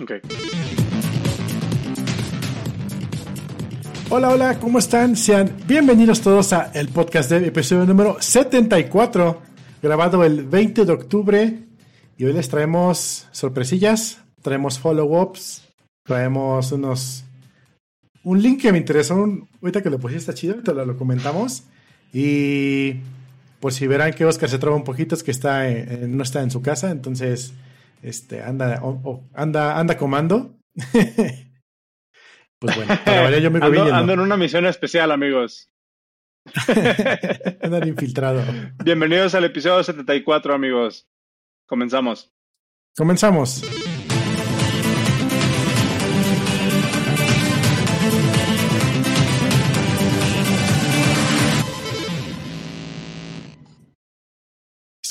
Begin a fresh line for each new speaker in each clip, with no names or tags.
Ok.
Hola, hola, ¿cómo están? Sean bienvenidos todos a el podcast de episodio número 74, grabado el 20 de octubre. Y hoy les traemos sorpresillas, traemos follow-ups, traemos unos... Un link que me interesó, un, ahorita que lo pusiste está chido, te lo, lo comentamos. Y pues si verán que Oscar se traba un poquito es que está no está en su casa, entonces este anda anda anda comando.
pues bueno, yo me ando, ando en una misión especial, amigos.
Andan infiltrado.
Bienvenidos al episodio 74, amigos. Comenzamos.
Comenzamos.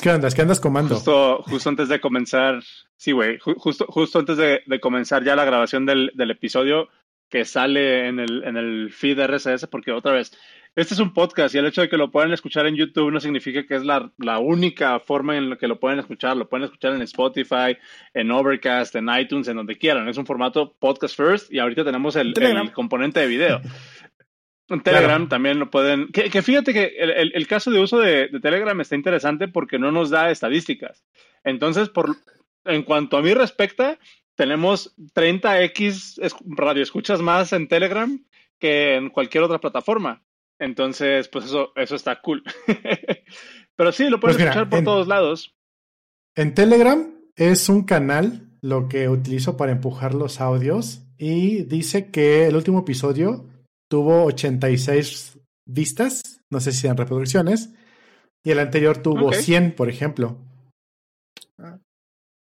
¿Qué andas? ¿Qué andas comando?
Justo, justo antes de comenzar, sí, güey, justo, justo antes de, comenzar ya la grabación del, episodio que sale en el, en el feed RSS, porque otra vez, este es un podcast y el hecho de que lo puedan escuchar en YouTube no significa que es la, la única forma en la que lo pueden escuchar. Lo pueden escuchar en Spotify, en Overcast, en iTunes, en donde quieran. Es un formato podcast first y ahorita tenemos el, el componente de video. En Telegram también lo pueden. Que, fíjate que el, caso de uso de, Telegram está interesante porque no nos da estadísticas. Entonces, por, en cuanto a mí respecta, tenemos 30x radioescuchas más en Telegram que en cualquier otra plataforma. Entonces, pues eso, eso está cool. Pero sí, lo puedes pues escuchar por todos lados.
En Telegram es un canal lo que utilizo para empujar los audios y dice que el último episodio tuvo 86 vistas, no sé si sean reproducciones, y el anterior tuvo 100, por ejemplo.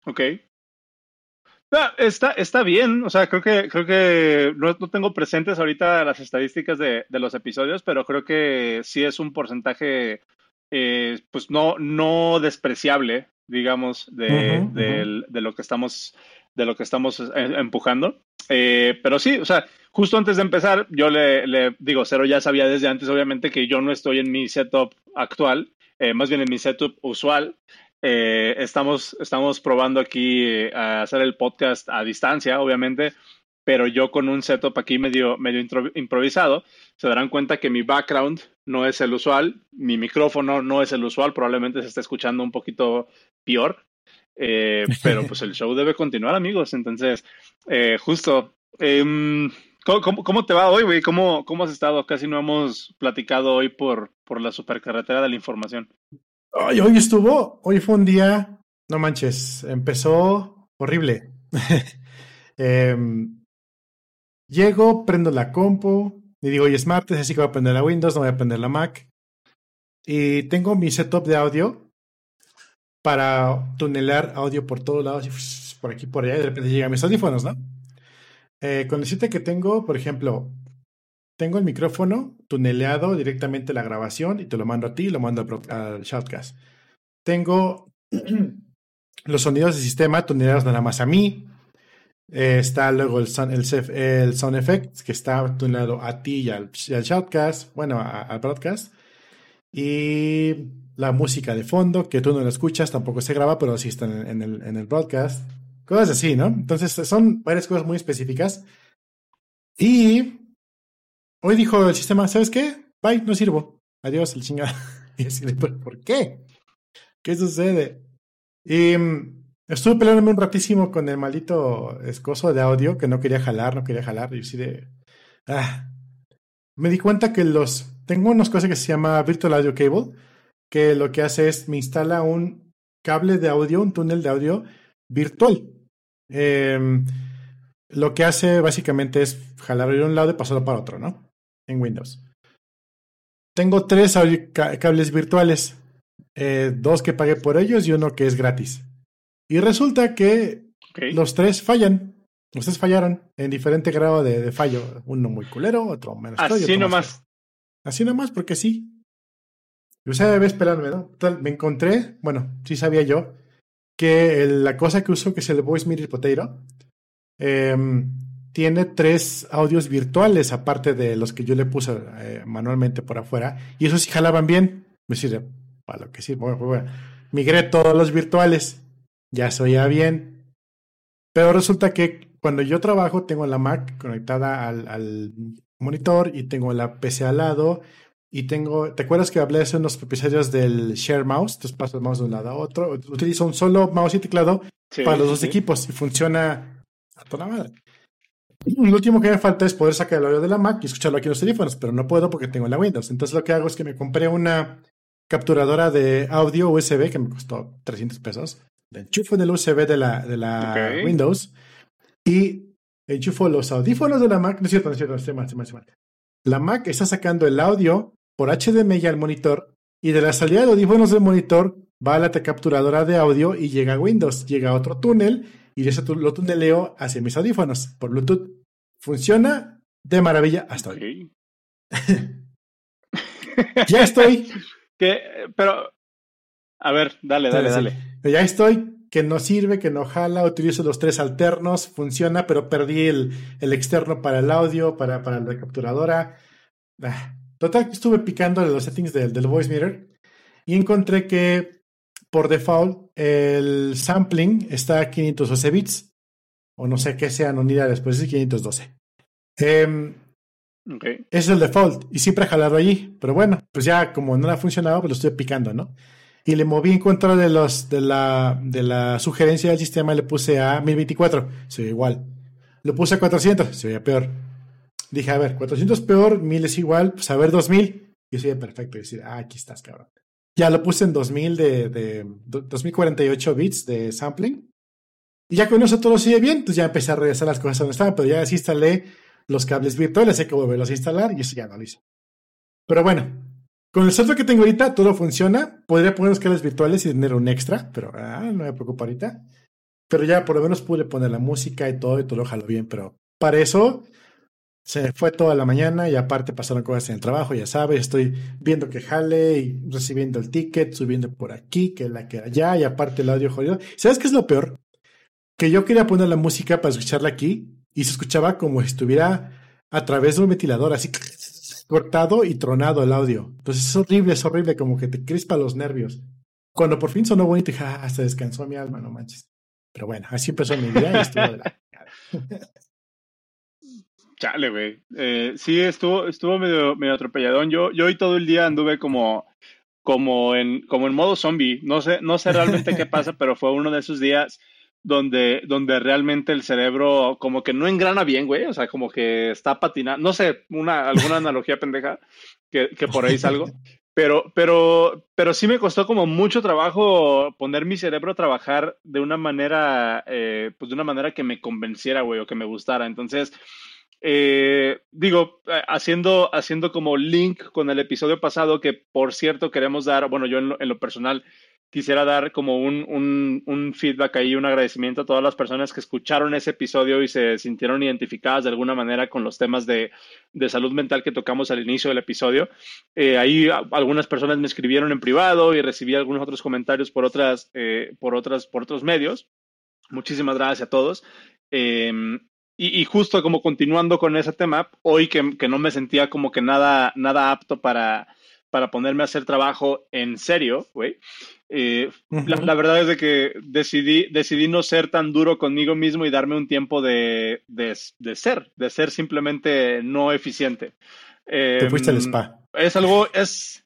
Ok. está, está bien, o sea, creo que, creo que no, tengo presentes ahorita las estadísticas de, de, los episodios, pero creo que sí es un porcentaje, eh, pues no, no despreciable, digamos, de, de, lo que estamos, de lo que estamos eh, empujando. Eh, pero sí, o sea, justo antes de empezar, yo le, digo, Cero ya sabía desde antes, obviamente, que yo no estoy en mi setup actual, eh, más bien en mi setup usual. Eh, estamos, estamos probando aquí a hacer el podcast a distancia, obviamente, pero yo con un setup aquí medio, medio improvisado, se darán cuenta que mi background no es el usual, mi micrófono no es el usual, probablemente se esté escuchando un poquito peor, pero pues el show debe continuar, amigos. Entonces, justo, em, ¿Cómo, te va hoy, güey? ¿Cómo, ¿Cómo has estado? Casi no hemos platicado hoy por, por la supercarretera de la información.
Ay, hoy estuvo, hoy fue un día, no manches, empezó horrible. Em, llego, prendo la compu y digo, hoy es martes, así que voy a prender la Windows, no voy a prender la Mac. Y tengo mi setup de audio para tunelar audio por todos lados, por aquí, por allá, y de repente llegan mis audífonos, ¿no? Eh, con decirte que tengo, por ejemplo, tengo el micrófono tuneleado directamente a la grabación y te lo mando a ti y lo mando al, shoutcast. Tengo los sonidos del sistema tuneleados nada más a mí. Eh, está luego el sound, el, sound effects que está tunelado a ti y al, shoutcast, bueno, al broadcast. Y la música de fondo, que tú no la escuchas, tampoco se graba, pero sí está en el, en el broadcast. Cosas así, ¿no? Entonces son varias cosas muy específicas. Y hoy dijo el sistema, ¿sabes qué? Bye, no sirvo. Adiós, el chingada. Y así ¿por qué? ¿Qué sucede? Y mm, estuve peleándome un ratísimo con el maldito escoso de audio que no quería jalar, no quería jalar. Y así de... Ah. Me di cuenta que los... Tengo unas cosas que se llama Virtual Audio Cable, que lo que hace es me instala un cable de audio, un túnel de audio virtual. Em, lo que hace básicamente es jalar de un lado y pasarlo para otro, ¿no? En Windows. Tengo tres cables virtuales, eh, dos que pagué por ellos y uno que es gratis. Y resulta que los tres fallan. Los tres fallaron en diferente grado de, fallo. Uno muy culero, otro menos.
Así nomás.
Así nomás, porque sí. Yo sabía esperarme, ¿no? me encontré, bueno, sí sabía yo, que la cosa que uso, que es el Voice Mirror Potato, em, tiene tres audios virtuales, aparte de los que yo le puse eh, manualmente por afuera, y esos sí jalaban bien. Me sirve para lo que sí. Bueno, bueno, migré todos los virtuales, ya se oía bien. Pero resulta que cuando yo trabajo tengo la Mac conectada al, al monitor y tengo la PC al lado y tengo, ¿te acuerdas que hablé hace unos episodios del share mouse? Entonces paso el mouse de un lado a otro. Utilizo un solo mouse y teclado para los dos equipos y funciona a toda madre. Lo último que me falta es poder sacar el audio de la Mac y escucharlo aquí en los teléfonos, pero no puedo porque tengo la Windows. Entonces lo que hago es que me compré una capturadora de audio USB que me costó 300 pesos la enchufo en el USB de la, de la Windows y enchufo los audífonos de la Mac. No es cierto, no es cierto, estoy mal, estoy mal, La Mac está sacando el audio por HDMI al monitor y de la salida de audífonos del monitor va a la capturadora de audio y llega a Windows, llega a otro túnel y ese lo tuneleo hacia mis audífonos por Bluetooth. Funciona de maravilla hasta hoy. ya estoy.
Que, pero, a ver, dale, dale, dale.
Ya estoy, que no sirve, que no jala, utilizo los tres alternos, funciona, pero perdí el, el externo para el audio, para, para la capturadora. Ah, total, estuve picando los settings del, del voice meter y encontré que por default el sampling está a 512 bits, o no sé qué sean unidades, pues es 512. Eh, okay. Es el default y siempre ha jalado allí, pero bueno, pues ya como no ha funcionado, pues lo estoy picando, ¿no? y le moví en contra de los de la, de la sugerencia del sistema y le puse a 1024, se ve igual. Lo puse a 400, se veía peor. Dije, a ver, 400 peor, 1000 es igual, pues a ver 2000. Y ve perfecto. Y decir, ah, aquí estás, cabrón. Ya lo puse en 2000 de, de 2048 bits de sampling. Y ya con eso todo sigue bien, pues ya empecé a regresar las cosas donde estaban, pero ya instalé los cables virtuales, hay que volverlos a instalar y eso ya no lo hice. Pero bueno, con el software que tengo ahorita, todo funciona. Podría poner los cables virtuales y tener un extra, pero ah, no me preocupa ahorita. Pero ya por lo menos pude poner la música y todo y todo lo jalo bien. Pero para eso se fue toda la mañana y aparte pasaron cosas en el trabajo, ya sabes. Estoy viendo que jale y recibiendo el ticket, subiendo por aquí, que la que allá y aparte el audio jodido. ¿Sabes qué es lo peor? Que yo quería poner la música para escucharla aquí y se escuchaba como si estuviera a través de un ventilador, así cortado y tronado el audio. Entonces es horrible, es horrible, como que te crispa los nervios. Cuando por fin sonó bonito, dije, ah, se descansó mi alma, no manches. Pero bueno, así empezó mi día y estuvo de la...
Chale, güey. Eh, sí, estuvo, estuvo medio, medio atropelladón. Yo, yo hoy todo el día anduve como, como, en, como en modo zombie. No sé, no sé realmente qué pasa, pero fue uno de esos días donde, donde realmente el cerebro como que no engrana bien, güey, o sea, como que está patinando, no sé, una, alguna analogía pendeja que, que por ahí salgo, pero, pero, pero sí me costó como mucho trabajo poner mi cerebro a trabajar de una manera, eh, pues de una manera que me convenciera, güey, o que me gustara. Entonces, eh, digo, eh, haciendo, haciendo como link con el episodio pasado, que por cierto queremos dar, bueno, yo en lo personal quisiera dar como un, un, feedback ahí, un agradecimiento a todas las personas que escucharon ese episodio y se sintieron identificadas de alguna manera con los temas de, de salud mental que tocamos al inicio del episodio. Eh, ahí algunas personas me escribieron en privado y recibí algunos otros comentarios por, otras, eh, por, otras, por otros medios. Muchísimas gracias a todos. Em, y, y, justo como continuando con ese tema, hoy que, que no me sentía como que nada, nada apto para, para ponerme a hacer trabajo en serio, güey. Eh, la, verdad es de que decidí, decidí no ser tan duro conmigo mismo y darme un tiempo de, de, ser, de ser simplemente no eficiente.
Te fuiste al em, spa.
Es algo, es,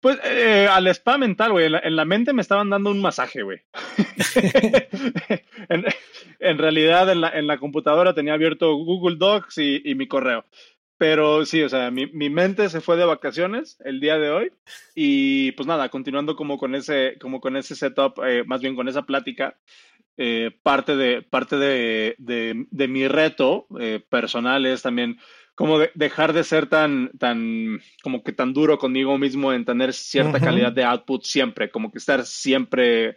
pues, eh, al spa mental, güey. En, la, mente me estaban dando un masaje, güey. en, realidad, en la, en la computadora tenía abierto Google Docs y, y mi correo. Pero sí, o sea, mi, mi, mente se fue de vacaciones el día de hoy y pues nada, continuando como con ese, como con ese setup, eh, más bien con esa plática, eh, parte, de, parte de, de, mi reto eh, personal es también como dejar de ser tan, tan, como que tan duro conmigo mismo en tener cierta calidad de output siempre, como que estar siempre,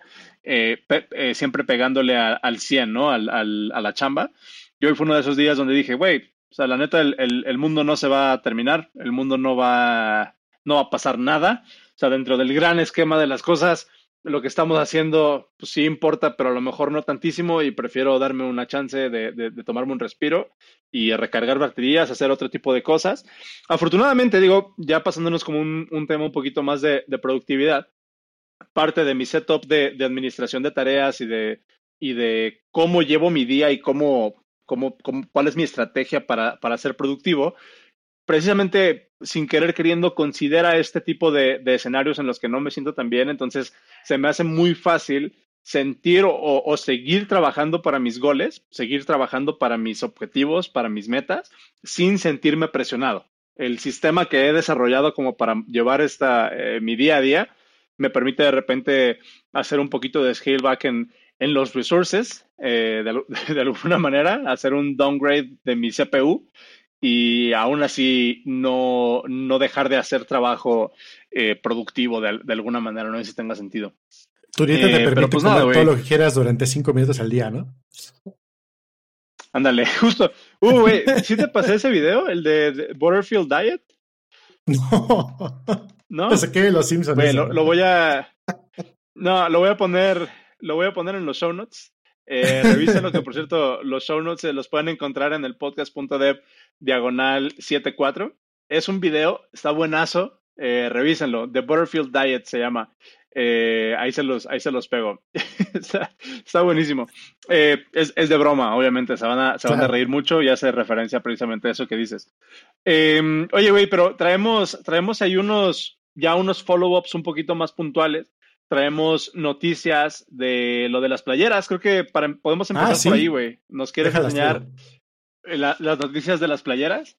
siempre pegándole al 100, ¿no? Al, al, a la chamba. Y hoy fue uno de esos días donde dije, güey, o sea, la neta, el, el, mundo no se va a terminar, el mundo no va, no va a pasar nada. O sea, dentro del gran esquema de las cosas, lo que estamos haciendo, pues sí importa, pero a lo mejor no tantísimo y prefiero darme una chance de, de, tomarme un respiro y recargar baterías, hacer otro tipo de cosas. Afortunadamente, digo, ya pasándonos como un, un tema un poquito más de, de productividad, parte de mi setup de, administración de tareas y de y de cómo llevo mi día y cómo, cómo, cuál es mi estrategia para, para ser productivo, precisamente sin querer queriendo considera este tipo de, escenarios en los que no me siento tan bien, entonces se me hace muy fácil sentir o, seguir trabajando para mis goles, seguir trabajando para mis objetivos, para mis metas, sin sentirme presionado. El sistema que he desarrollado como para llevar esta, eh, mi día a día me permite de repente hacer un poquito de scale back en, los resources, eh, de, de, alguna manera, hacer un downgrade de mi CPU y aún así no, no dejar de hacer trabajo eh, productivo de, de, alguna manera, no sé si tenga sentido.
Tu dieta te eh, permite pues comer todo lo que quieras durante cinco minutos al día, ¿no?
Ándale, justo. Uh, güey, ¿sí te pasé ese video? El de, Butterfield Diet.
No. ¿No? Saqué los Simpsons.
Bueno, lo, voy a. No, lo voy a poner. Lo voy a poner en los show notes. Eh, lo que por cierto, los show notes se los pueden encontrar en el podcast.dev diagonal 74. Es un video, está buenazo, eh, revísenlo. The Butterfield Diet se llama. Eh, ahí, se los, ahí se los pego. está, buenísimo. Eh, es, de broma, obviamente. Se van, a, se van a reír mucho y hace referencia precisamente a eso que dices. Em, oye, güey, pero traemos, traemos ahí unos, ya unos follow-ups un poquito más puntuales. Traemos noticias de lo de las playeras. Creo que podemos empezar ah, por ahí, güey. Nos quieres enseñar las noticias de las playeras.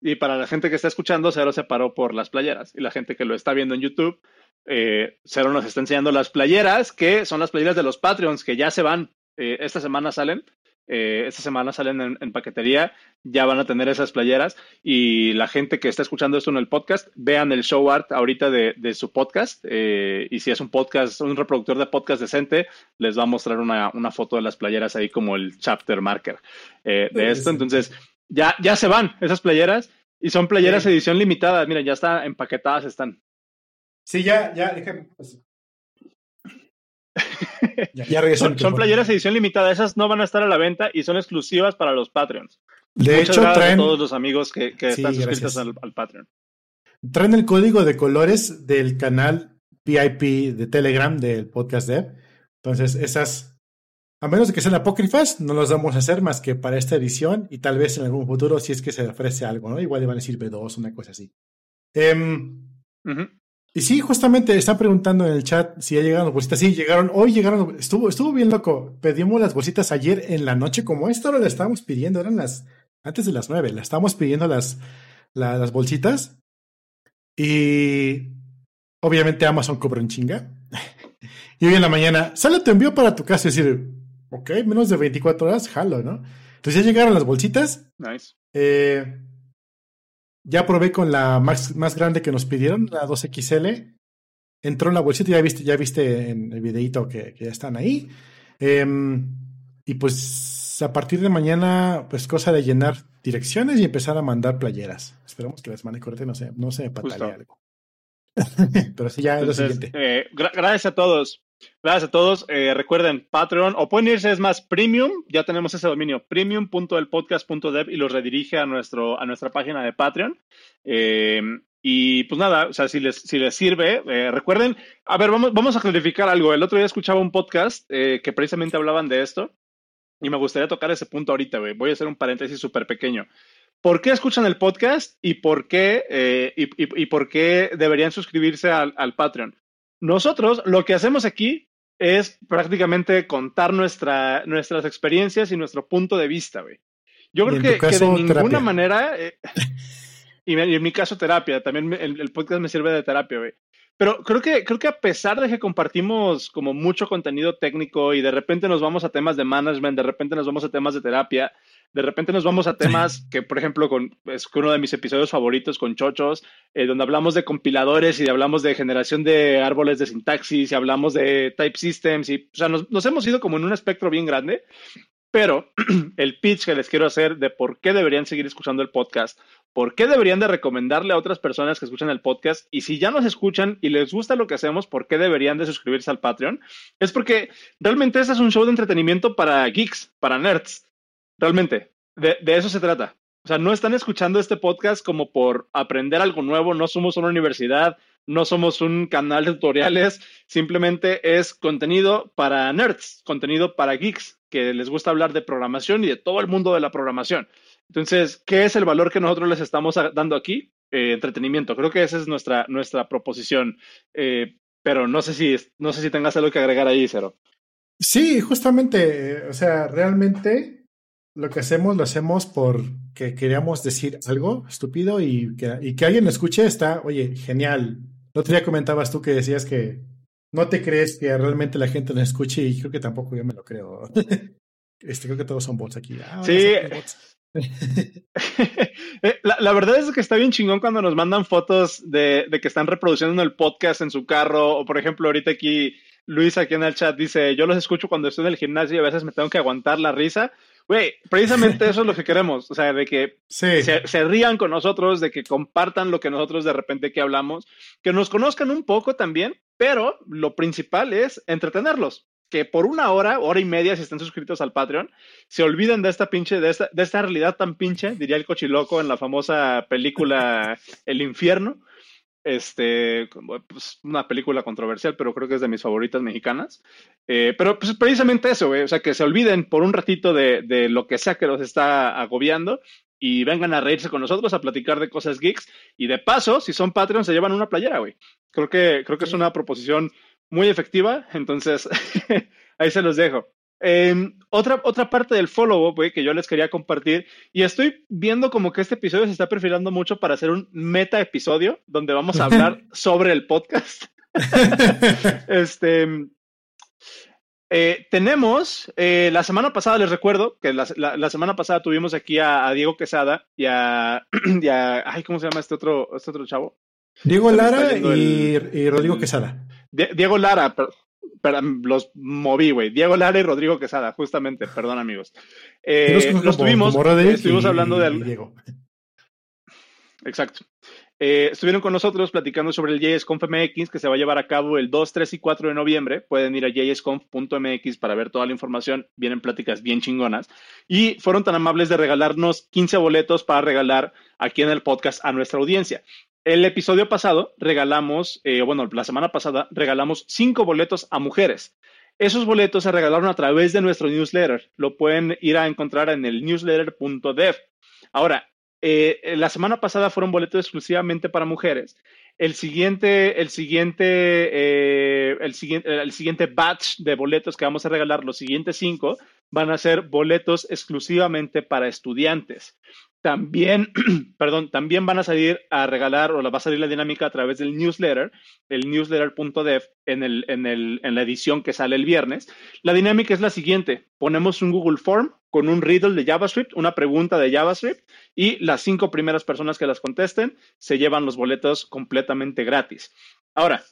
Y para la gente que está escuchando, Cero se paró por las playeras. Y la gente que lo está viendo en YouTube, eh, Cero nos está enseñando las playeras, que son las playeras de los Patreons, que ya se van. Eh, esta semana salen. Eh, esta semana salen en, paquetería. Ya van a tener esas playeras. Y la gente que está escuchando esto en el podcast, vean el show art ahorita de, de su podcast. Eh, y si es un podcast, un reproductor de podcast decente, les va a mostrar una, una foto de las playeras ahí como el chapter marker de esto. Entonces ya, ya se van esas playeras y son playeras edición limitada. Miren, ya están empaquetadas, están.
Sí, ya, ya, déjame. Pues.
Ya, son, son playeras edición limitada. Esas no van a estar a la venta y son exclusivas para los Patreons.
De hecho, traen.
A todos los amigos que, que están suscritos al, al, Patreon.
Traen el código de colores del canal VIP de Telegram del podcast Dev. Entonces, esas a menos de que sean apócrifas, no los vamos a hacer más que para esta edición y tal vez en algún futuro si es que se ofrece algo, ¿no? Igual le van a decir B2, una cosa así. Em, y sí, justamente están preguntando en el chat si ya llegaron las bolsitas. Sí, llegaron, hoy llegaron, estuvo, estuvo bien loco. Pedimos las bolsitas ayer en la noche, como esta hora la estábamos pidiendo, eran las, antes de las nueve, la estábamos pidiendo las, las bolsitas. Y obviamente Amazon cobra un chinga. y hoy en la mañana, sale te envío para tu casa, es decir, ok, menos de 24 horas, jalo, ¿no? Entonces ya llegaron las bolsitas.
Nice.
Eh, ya probé con la más, más grande que nos pidieron, la 2XL. Entró en la bolsita, ya viste, ya viste en el videito que, ya están ahí. Em, y pues a partir de mañana, pues cosa de llenar direcciones y empezar a mandar playeras. Esperamos que las mande corte, no sé, no se algo. Pero sí, ya es lo siguiente.
Eh, gracias a todos. Gracias a todos. Eh, recuerden, Patreon, o pueden irse, es más, Premium, ya tenemos ese dominio, premium.elpodcast.dev y los redirige a, nuestro, a nuestra página de Patreon. Eh, y pues nada, o sea, si les, si les sirve, eh, recuerden, a ver, vamos, vamos a clarificar algo. El otro día escuchaba un podcast que precisamente hablaban de esto y me gustaría tocar ese punto ahorita, Voy a hacer un paréntesis súper pequeño. ¿Por qué escuchan el podcast y por qué, y, por qué deberían suscribirse al, al Patreon? Nosotros lo que hacemos aquí es prácticamente contar nuestra, nuestras experiencias y nuestro punto de vista, güey. Yo creo que, de ninguna manera, eh, y, en mi caso terapia, también el, podcast me sirve de terapia, güey. Pero creo que, creo que a pesar de que compartimos como mucho contenido técnico y de repente nos vamos a temas de management, de repente nos vamos a temas de terapia, de repente nos vamos a temas que, por ejemplo, con, es uno de mis episodios favoritos con Chochos, eh, donde hablamos de compiladores y hablamos de generación de árboles de sintaxis y hablamos de type systems y, o sea, nos, nos hemos ido como en un espectro bien grande. Pero el pitch que les quiero hacer de por qué deberían seguir escuchando el podcast, por qué deberían de recomendarle a otras personas que escuchan el podcast y si ya nos escuchan y les gusta lo que hacemos, por qué deberían de suscribirse al Patreon, es porque realmente este es un show de entretenimiento para geeks, para nerds. Realmente, de, eso se trata. O sea, no están escuchando este podcast como por aprender algo nuevo, no somos una universidad, no somos un canal de tutoriales, simplemente es contenido para nerds, contenido para geeks, que les gusta hablar de programación y de todo el mundo de la programación. Entonces, ¿qué es el valor que nosotros les estamos dando aquí? Eh, entretenimiento. Creo que esa es nuestra, nuestra proposición. Eh, pero no sé si no sé si tengas algo que agregar ahí, Cero.
Sí, justamente, o sea, realmente lo que hacemos lo hacemos porque queríamos decir algo estúpido y que, y que alguien lo escuche está, oye, genial. El otro día comentabas tú que decías que no te crees que realmente la gente nos escuche y creo que tampoco yo me lo creo. este, creo que todos son bots aquí.
Ah, sí. Eh, la, verdad es que está bien chingón cuando nos mandan fotos de, de, que están reproduciendo el podcast en su carro o por ejemplo ahorita aquí Luis aquí en el chat dice yo los escucho cuando estoy en el gimnasio y a veces me tengo que aguantar la risa Güey, precisamente eso es lo que queremos, o sea, de que se, rían con nosotros, de que compartan lo que nosotros de repente que hablamos, que nos conozcan un poco también, pero lo principal es entretenerlos. Que por una hora, hora y media, si están suscritos al Patreon, se olviden de esta pinche, de esta, de esta realidad tan pinche, diría el cochiloco en la famosa película El Infierno este, pues, una película controversial, pero creo que es de mis favoritas mexicanas. Eh, pero pues precisamente eso, o sea, que se olviden por un ratito de, de, lo que sea que los está agobiando y vengan a reírse con nosotros, a platicar de cosas geeks. Y de paso, si son Patreon, se llevan una playera, güey. Creo que, creo que es una proposición muy efectiva, entonces ahí se los dejo. Em, otra, otra parte del follow-up que yo les quería compartir, y estoy viendo como que este episodio se está perfilando mucho para hacer un meta episodio donde vamos a hablar sobre el podcast. este, eh, tenemos, eh, la semana pasada les recuerdo que la, la, semana pasada tuvimos aquí a, Diego Quesada y a, ay, ¿cómo se llama este otro, este otro chavo?
Diego Lara y, y, Rodrigo Quesada.
Diego Lara, los moví, güey. Diego Lara y Rodrigo Quesada, justamente, perdón amigos. Eh, los tuvimos, estuvimos hablando de... Diego. Exacto. Eh, estuvieron con nosotros platicando sobre el JSConf MX que se va a llevar a cabo el 2, 3 y 4 de noviembre. Pueden ir a jsconf.mx para ver toda la información. Vienen pláticas bien chingonas. Y fueron tan amables de regalarnos 15 boletos para regalar aquí en el podcast a nuestra audiencia. El episodio pasado regalamos, eh, bueno, la semana pasada regalamos cinco boletos a mujeres. Esos boletos se regalaron a través de nuestro newsletter. Lo pueden ir a encontrar en el newsletter.dev. Ahora, eh, la semana pasada fueron boletos exclusivamente para mujeres. El siguiente, el siguiente, eh, el siguiente, el siguiente batch de boletos que vamos a regalar, los siguientes cinco, van a ser boletos exclusivamente para estudiantes. También, perdón, también van a salir a regalar o va a salir la dinámica a través del newsletter, el newsletter.dev en, el, en, el, en la edición que sale el viernes. La dinámica es la siguiente. Ponemos un Google Form con un riddle de JavaScript, una pregunta de JavaScript y las cinco primeras personas que las contesten se llevan los boletos completamente gratis. Ahora,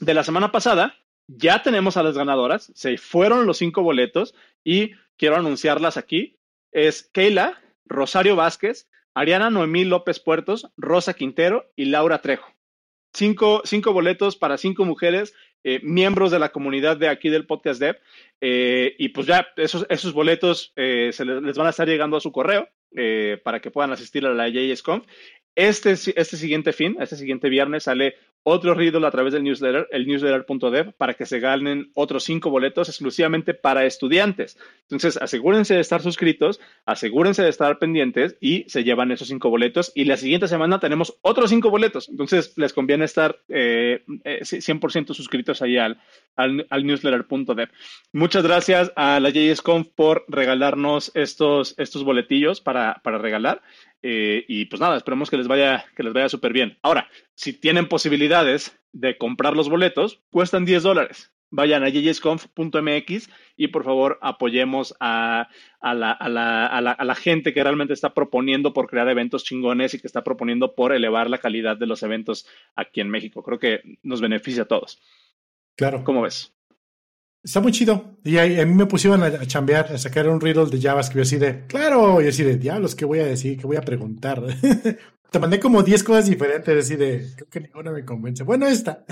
de la semana pasada ya tenemos a las ganadoras, se fueron los cinco boletos y quiero anunciarlas aquí. Es Keila, Rosario Vázquez, Ariana Noemí López Puertos, Rosa Quintero y Laura Trejo. Cinco, cinco boletos para cinco mujeres, eh, miembros de la comunidad de aquí del Podcast Dev. Eh, y pues ya esos, esos boletos eh, se les, van a estar llegando a su correo para que puedan asistir a la JSConf. Este, este siguiente fin, este siguiente viernes, sale otro riddle a través del newsletter, el newsletter.dev, para que se ganen otros cinco boletos exclusivamente para estudiantes. Entonces, asegúrense de estar suscritos, asegúrense de estar pendientes y se llevan esos cinco boletos. Y la siguiente semana tenemos otros cinco boletos. Entonces, les conviene estar eh, 100% eh, suscritos ahí al, al, newsletter.dev. Muchas gracias a la JSConf por regalarnos estos, estos boletillos para, para regalar. Eh, y pues nada, esperemos que les vaya, que les vaya súper bien. Ahora, si tienen posibilidades de comprar los boletos, cuestan 10 dólares. Vayan a jjsconf.mx y por favor apoyemos a, a, la, a, la, a, la, gente que realmente está proponiendo por crear eventos chingones y que está proponiendo por elevar la calidad de los eventos aquí en México. Creo que nos beneficia a todos.
Claro.
¿Cómo ves?
Está muy chido. Y a, mí me pusieron a, chambear, a sacar un riddle de JavaScript así de, claro, y así de, diablos, ¿qué voy a decir? ¿Qué voy a preguntar? Te mandé como 10 cosas diferentes, así de, creo que ninguna me convence. Bueno, esta.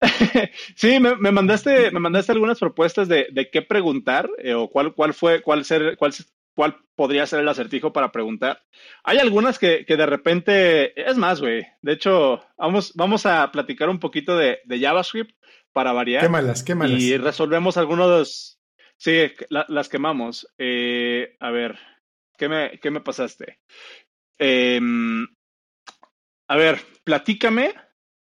sí, me, me, mandaste, me mandaste algunas propuestas de, de qué preguntar eh, o cuál, cuál fue, cuál ser, cuál, cuál podría ser el acertijo para preguntar. Hay algunas que, de repente, es más, güey. De hecho, vamos, vamos a platicar un poquito de, JavaScript para variar.
Quémalas, quémalas.
Y resolvemos algunos de los... Sí, las quemamos. Eh, a ver, ¿qué me, qué me pasaste? Em, a ver, platícame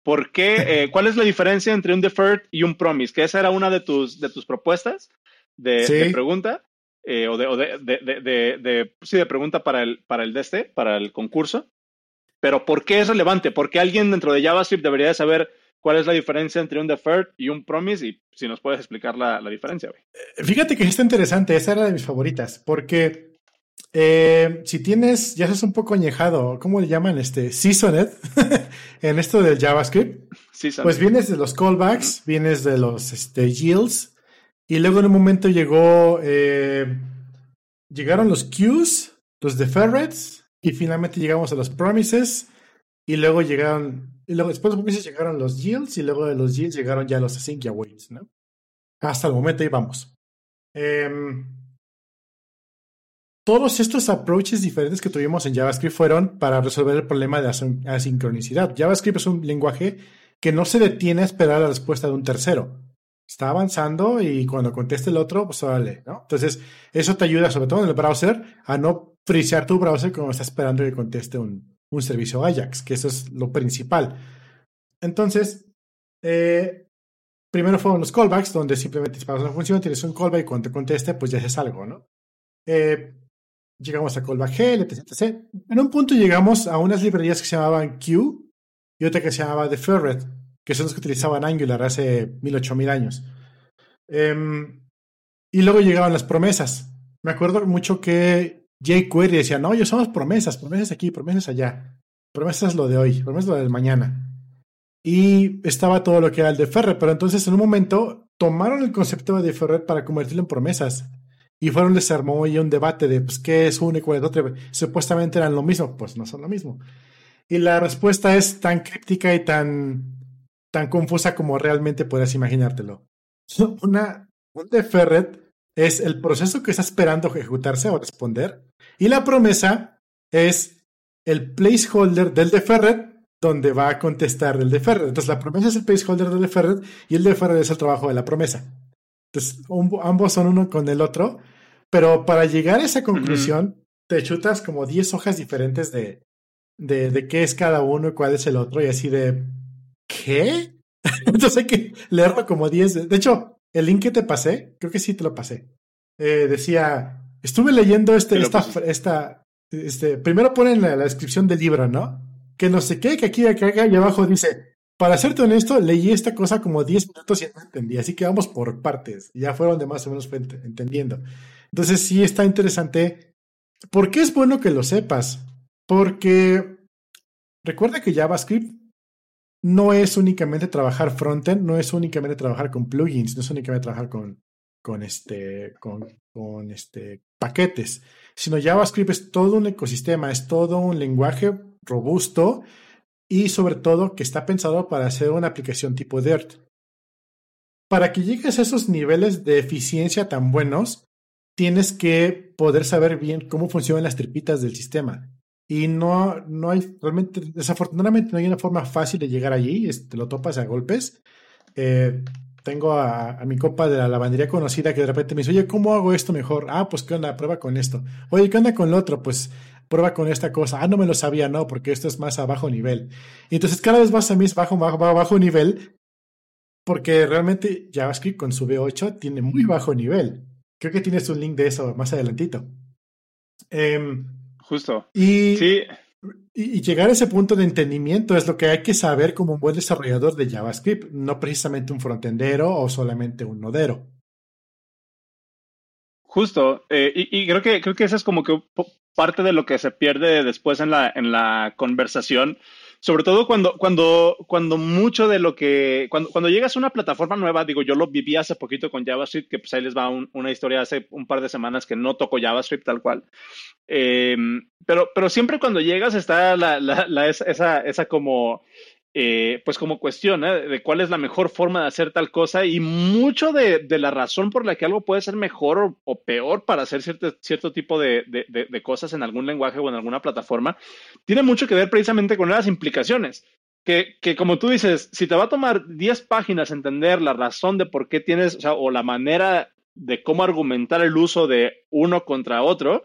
por qué, eh, cuál es la diferencia entre un deferred y un promise, que esa era una de tus, de tus propuestas de pregunta. Eh, o, de, o de, de, de, sí, de pregunta para el, para el de este, para el concurso. Pero ¿por qué es relevante? Porque alguien dentro de JavaScript debería saber cuál es la diferencia entre un deferred y un promise y si nos puedes explicar la, la diferencia.
Eh, fíjate que está interesante, esa era de mis favoritas, porque eh, si tienes, ya estás un poco añejado, ¿cómo le llaman? Este, seasoned, en esto del JavaScript, pues vienes de los callbacks, vienes de los este, yields, y luego en un momento llegó, eh, llegaron los queues, los deferreds, y finalmente llegamos a los promises, y luego llegaron, y luego después de promises llegaron los yields, y luego de los yields llegaron ya los async awaits, ¿no? Hasta el momento ahí vamos. Em, todos estos approaches diferentes que tuvimos en JavaScript fueron para resolver el problema de asincronicidad. JavaScript es un lenguaje que no se detiene a esperar la respuesta de un tercero está avanzando y cuando conteste el otro, pues vale, ¿no? Entonces, eso te ayuda, sobre todo en el browser, a no frisear tu browser como está esperando que conteste un, un servicio Ajax, que eso es lo principal. Entonces, eh, primero fueron los callbacks, donde simplemente disparas una función, tienes un callback y cuando te conteste, pues ya haces algo, ¿no? Eh, llegamos a callback G, etc, etc. En un punto llegamos a unas librerías que se llamaban Q y otra que se llamaba Deferred que son los que utilizaban Angular hace mil, ocho mil años. Em, y luego llegaban las promesas. Me acuerdo mucho que jQuery decía, no, yo somos promesas, promesas aquí, promesas allá. Promesas es lo de hoy, promesas lo del mañana. Y estaba todo lo que era el de Ferret, pero entonces en un momento tomaron el concepto de Ferret para convertirlo en promesas. Y fueron, les armó un debate de, pues, ¿qué es uno y cuál es otro? Supuestamente eran lo mismo, pues no son lo mismo. Y la respuesta es tan críptica y tan tan confusa como realmente puedes imaginártelo. Un deferred es el proceso que está esperando ejecutarse o responder y la promesa es el placeholder del deferred donde va a contestar el deferred. Entonces la promesa es el placeholder del deferred y el deferred es el trabajo de la promesa. Entonces ambos son uno con el otro, pero para llegar a esa conclusión te chutas como 10 hojas diferentes de, de, de qué es cada uno y cuál es el otro y así de ¿qué? Entonces hay que leerlo como 10. De hecho, el link que te pasé, creo que sí te lo pasé. Eh, decía, estuve leyendo este, esta, esta, este, primero ponen la, la, descripción del libro, ¿no? Que no sé qué, que aquí, acá, acá, y abajo dice, para serte honesto, leí esta cosa como 10 minutos y no entendí, así que vamos por partes. Ya fueron de más o menos entendiendo. Entonces sí está interesante. ¿Por qué es bueno que lo sepas? Porque recuerda que JavaScript no es únicamente trabajar frontend, no es únicamente trabajar con plugins, no es únicamente trabajar con, con, este, con, con este, paquetes, sino JavaScript es todo un ecosistema, es todo un lenguaje robusto y sobre todo que está pensado para hacer una aplicación tipo DIRT. Para que llegues a esos niveles de eficiencia tan buenos, tienes que poder saber bien cómo funcionan las tripitas del sistema. Y no, no hay, realmente, desafortunadamente no hay una forma fácil de llegar allí, te lo topas a golpes. Eh, tengo a, mi copa de la lavandería conocida que de repente me dice, oye, ¿cómo hago esto mejor? Ah, pues qué onda, prueba con esto. Oye, ¿qué onda con lo otro? Pues prueba con esta cosa. Ah, no me lo sabía, no, porque esto es más a bajo nivel. Y entonces cada vez más a mí es bajo, bajo, bajo nivel, porque realmente JavaScript con su V8 tiene muy bajo nivel. Creo que tienes un link de eso más adelantito. Eh,
Justo.
Y, y, llegar a ese punto de entendimiento es lo que hay que saber como un buen desarrollador de JavaScript, no precisamente un frontendero o solamente un nodero.
Justo, eh, y, creo que creo que eso es como que parte de lo que se pierde después en la, en la conversación sobre todo cuando, cuando, cuando mucho de lo que, cuando, cuando llegas a una plataforma nueva, digo, yo lo viví hace poquito con JavaScript, que pues ahí les va una historia hace un par de semanas que no toco JavaScript tal cual. Eh, pero, pero siempre cuando llegas está la, la, esa, esa como eh, pues como cuestión de cuál es la mejor forma de hacer tal cosa y mucho de, la razón por la que algo puede ser mejor o, peor para hacer cierto, cierto tipo de, de, cosas en algún lenguaje o en alguna plataforma, tiene mucho que ver precisamente con las implicaciones. Que, que, como tú dices, si te va a tomar 10 páginas entender la razón de por qué tienes, o, sea, o la manera de cómo argumentar el uso de uno contra otro,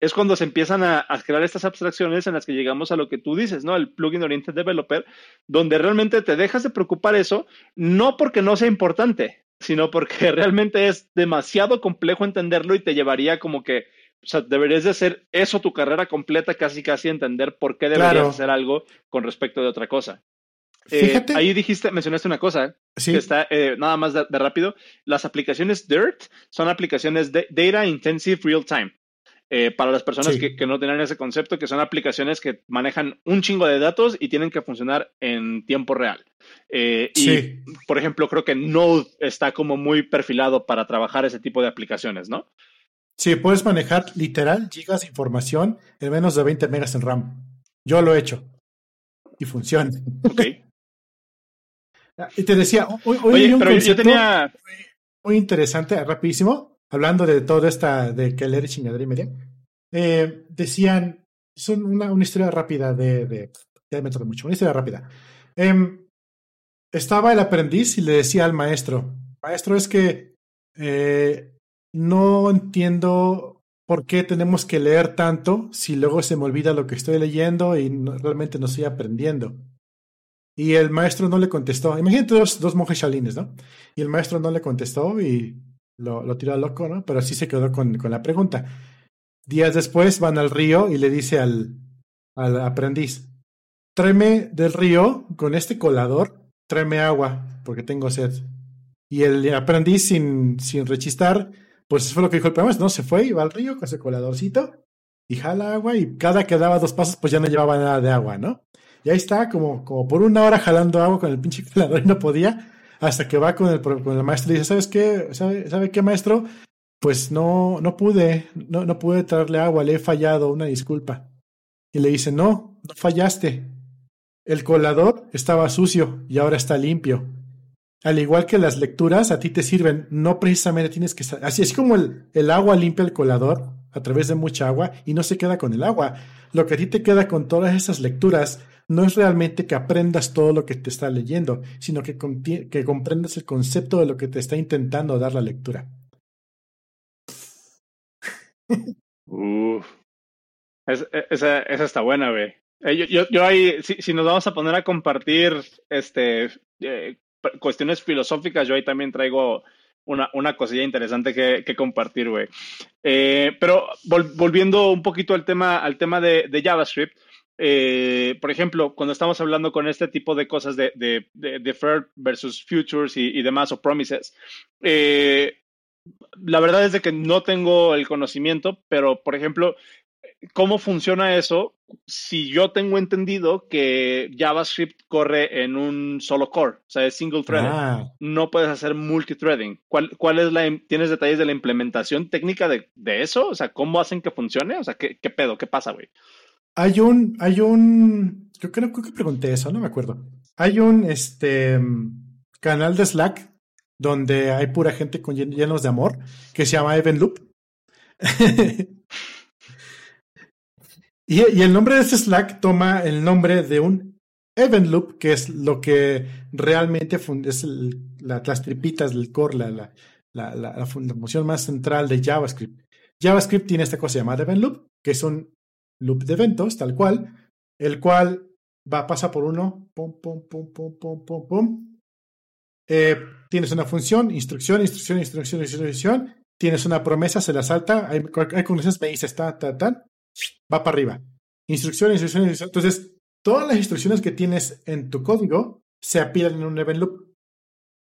es cuando se empiezan a, crear estas abstracciones en las que llegamos a lo que tú dices, ¿no? El plugin oriented developer, donde realmente te dejas de preocupar eso, no porque no sea importante, sino porque realmente es demasiado complejo entenderlo y te llevaría como que, o sea, deberías de hacer eso tu carrera completa, casi casi entender por qué deberías hacer algo con respecto de otra cosa. Eh, Fíjate. ahí dijiste, mencionaste una cosa ¿Sí? que está eh, nada más de, rápido. Las aplicaciones DIRT son aplicaciones de Data Intensive Real Time. Eh, para las personas que, no tienen ese concepto, que son aplicaciones que manejan un chingo de datos y tienen que funcionar en tiempo real. y, por ejemplo, creo que Node está como muy perfilado para trabajar ese tipo de aplicaciones, ¿no?
Sí, puedes manejar literal gigas de información en menos de 20 megas en RAM. Yo lo he hecho. Y funciona. Ok. Y te decía, hoy, Oye, un pero yo tenía... muy interesante, rapidísimo, hablando de todo esta, de que leer chingadera y media. Eh, decían, son una, una, historia rápida de, de ya me mucho, una historia rápida. Em, estaba el aprendiz y le decía al maestro, maestro, es que eh, no entiendo por qué tenemos que leer tanto si luego se me olvida lo que estoy leyendo y realmente no estoy aprendiendo. Y el maestro no le contestó. Imagínate dos, dos monjes chalines, ¿no? Y el maestro no le contestó y lo, lo tiró al loco, ¿no? Pero sí se quedó con, con, la pregunta. Días después van al río y le dice al, al aprendiz, tráeme del río con este colador, tráeme agua, porque tengo sed. Y el aprendiz, sin, sin rechistar, pues eso fue lo que dijo el maestro, ¿no? Se fue, iba al río con ese coladorcito y jala agua y cada que daba dos pasos, pues ya no llevaba nada de agua, ¿no? Y ahí está, como, como por una hora jalando agua con el pinche colador y no podía, hasta que va con el, maestro y dice, ¿sabes qué? ¿Sabe, ¿Sabe qué, maestro? Pues no, no pude, no, no pude traerle agua, le he fallado, una disculpa. Y le dice, no, no fallaste. El colador estaba sucio y ahora está limpio. Al igual que las lecturas, a ti te sirven, no precisamente tienes que estar. Así es como el, el agua limpia el colador a través de mucha agua y no se queda con el agua. Lo que a ti te queda con todas esas lecturas no es realmente que aprendas todo lo que te está leyendo, sino que, que comprendas el concepto de lo que te está intentando dar la lectura.
Uf. E, esa, esa, está buena, güey. Eh, yo, yo, ahí, si, si, nos vamos a poner a compartir este, eh, cuestiones filosóficas, yo ahí también traigo una, una cosilla interesante que, que compartir, güey. Eh, pero volviendo un poquito al tema, al tema de, de JavaScript, eh, por ejemplo, cuando estamos hablando con este tipo de cosas de, de, deferred versus futures y, demás o promises, eh, la verdad es de que no tengo el conocimiento, pero por ejemplo, ¿cómo funciona eso si yo tengo entendido que JavaScript corre en un solo core, o sea, es single thread, ah. no puedes hacer multithreading. ¿Cuál, ¿Cuál es la, tienes detalles de la implementación técnica de, de, eso? O sea, ¿cómo hacen que funcione? O sea, ¿qué, qué pedo? ¿Qué pasa, güey?
Hay un, hay un, creo que, creo que pregunté eso, no me acuerdo. Hay un, este, canal de Slack donde hay pura gente con llenos de amor que se llama Evenloop. y, y el nombre de ese Slack toma el nombre de un Evenloop, que es lo que realmente es las tripitas del core, la, la, la, la, función más central de JavaScript. JavaScript tiene esta cosa llamada Evenloop, que es un loop de eventos, tal cual, el cual va a pasar por uno, pum, pum, pum, pum, pum, pum, pum. Eh, tienes una función, instrucción, instrucción, instrucción, instrucción. Tienes una promesa, se la salta. Hay, hay me dices, ta, ta, ta, va para arriba. Instrucción, instrucción, instrucción. Entonces, todas las instrucciones que tienes en tu código se apilan en un event loop.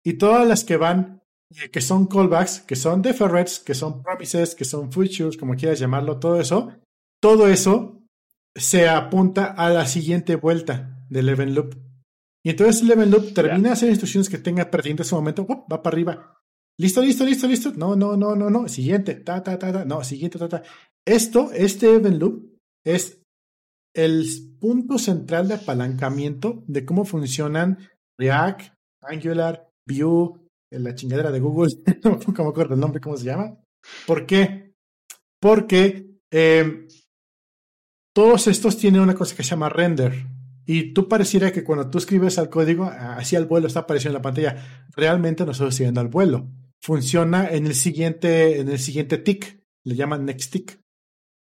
Y todas las que van, eh, que son callbacks, que son deferreds, que son promises, que son futures, como quieras llamarlo, todo eso, todo eso se apunta a la siguiente vuelta del event loop. Y entonces el event loop termina de hacer instrucciones que tenga perdiendo ese momento, va para arriba. Listo, listo, listo, listo. No, no, no, no, no. Siguiente, ta, ta, ta, ta. No, siguiente, ta, ta. Esto, este event loop es el punto central de apalancamiento de cómo funcionan React, Angular, Vue, la chingadera de Google, no me acuerdo el nombre, ¿cómo se llama? ¿Por qué? Porque eh, todos estos tienen una cosa que se llama render. Y tú pareciera que cuando tú escribes al código, así al vuelo está apareciendo en la pantalla. Realmente no está siguiendo al vuelo. Funciona en el siguiente, en el siguiente tick. Le llaman next tick.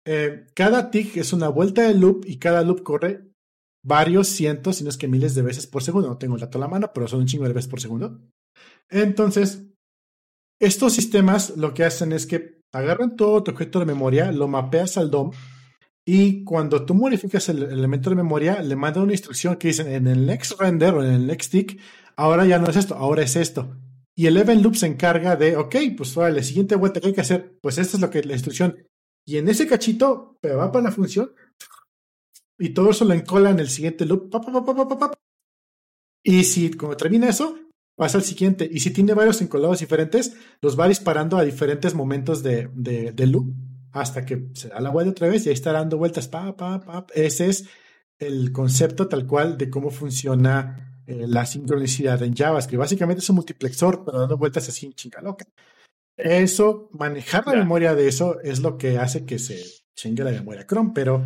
Eh, cada tick es una vuelta de loop y cada loop corre varios cientos, si no es que miles de veces por segundo. No tengo el dato a la mano, pero son un chingo de veces por segundo. Entonces, estos sistemas lo que hacen es que agarran todo tu objeto de memoria, lo mapeas al DOM y cuando tú modificas el elemento de memoria, le manda una instrucción que dicen en el next render o en el next tick, ahora ya no es esto, ahora es esto. Y el event loop se encarga de, ok, pues la siguiente vuelta que hay que hacer, pues esto es lo que la instrucción. Y en ese cachito, pero va para la función, y todo eso lo encola en el siguiente loop. y si cuando termina eso, pasa al siguiente. Y si tiene varios encolados diferentes, los va disparando a diferentes momentos de, de, loop hasta que se da la vuelta otra vez y ahí está dando vueltas. Pa, pa, pa. Ese es el concepto tal cual de cómo funciona eh, la sincronicidad en JavaScript. Básicamente es un multiplexor, pero dando vueltas así en chinga loca. Eso, manejar la memoria de eso es lo que hace que se chingue la memoria Chrome, pero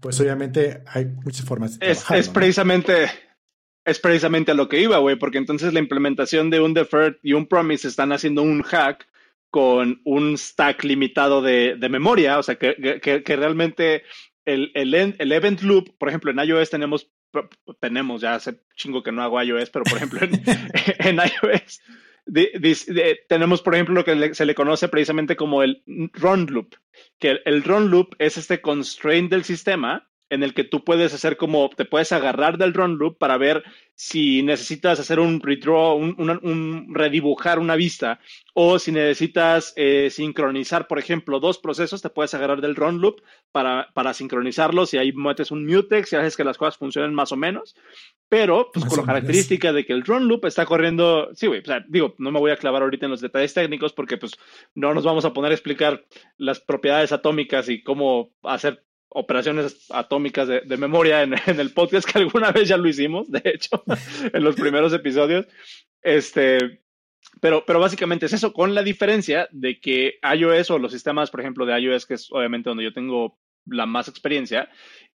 pues obviamente hay muchas formas
de es, es precisamente es precisamente a lo que iba, güey, porque entonces la implementación de un deferred y un promise están haciendo un hack con un stack limitado de, memoria, o sea, que, que, realmente el, el, el, event loop, por ejemplo, en iOS tenemos, tenemos, ya hace chingo que no hago iOS, pero por ejemplo en, en iOS tenemos, por ejemplo, lo que se le conoce precisamente como el run loop, que el, run loop es este constraint del sistema en el que tú puedes hacer como, te puedes agarrar del run loop para ver si necesitas hacer un redraw, un, redibujar una vista, o si necesitas eh, sincronizar, por ejemplo, dos procesos, te puedes agarrar del run loop para, para sincronizarlos y ahí metes un mutex y haces que las cosas funcionen más o menos. Pero, pues con la característica de que el run loop está corriendo, sí, güey, o sea, digo, no me voy a clavar ahorita en los detalles técnicos porque pues no nos vamos a poner a explicar las propiedades atómicas y cómo hacer operaciones atómicas de, memoria en, el podcast, que alguna vez ya lo hicimos, de hecho, en los primeros episodios. Este, pero, pero básicamente es eso, con la diferencia de que iOS o los sistemas, por ejemplo, de iOS, que es obviamente donde yo tengo la más experiencia,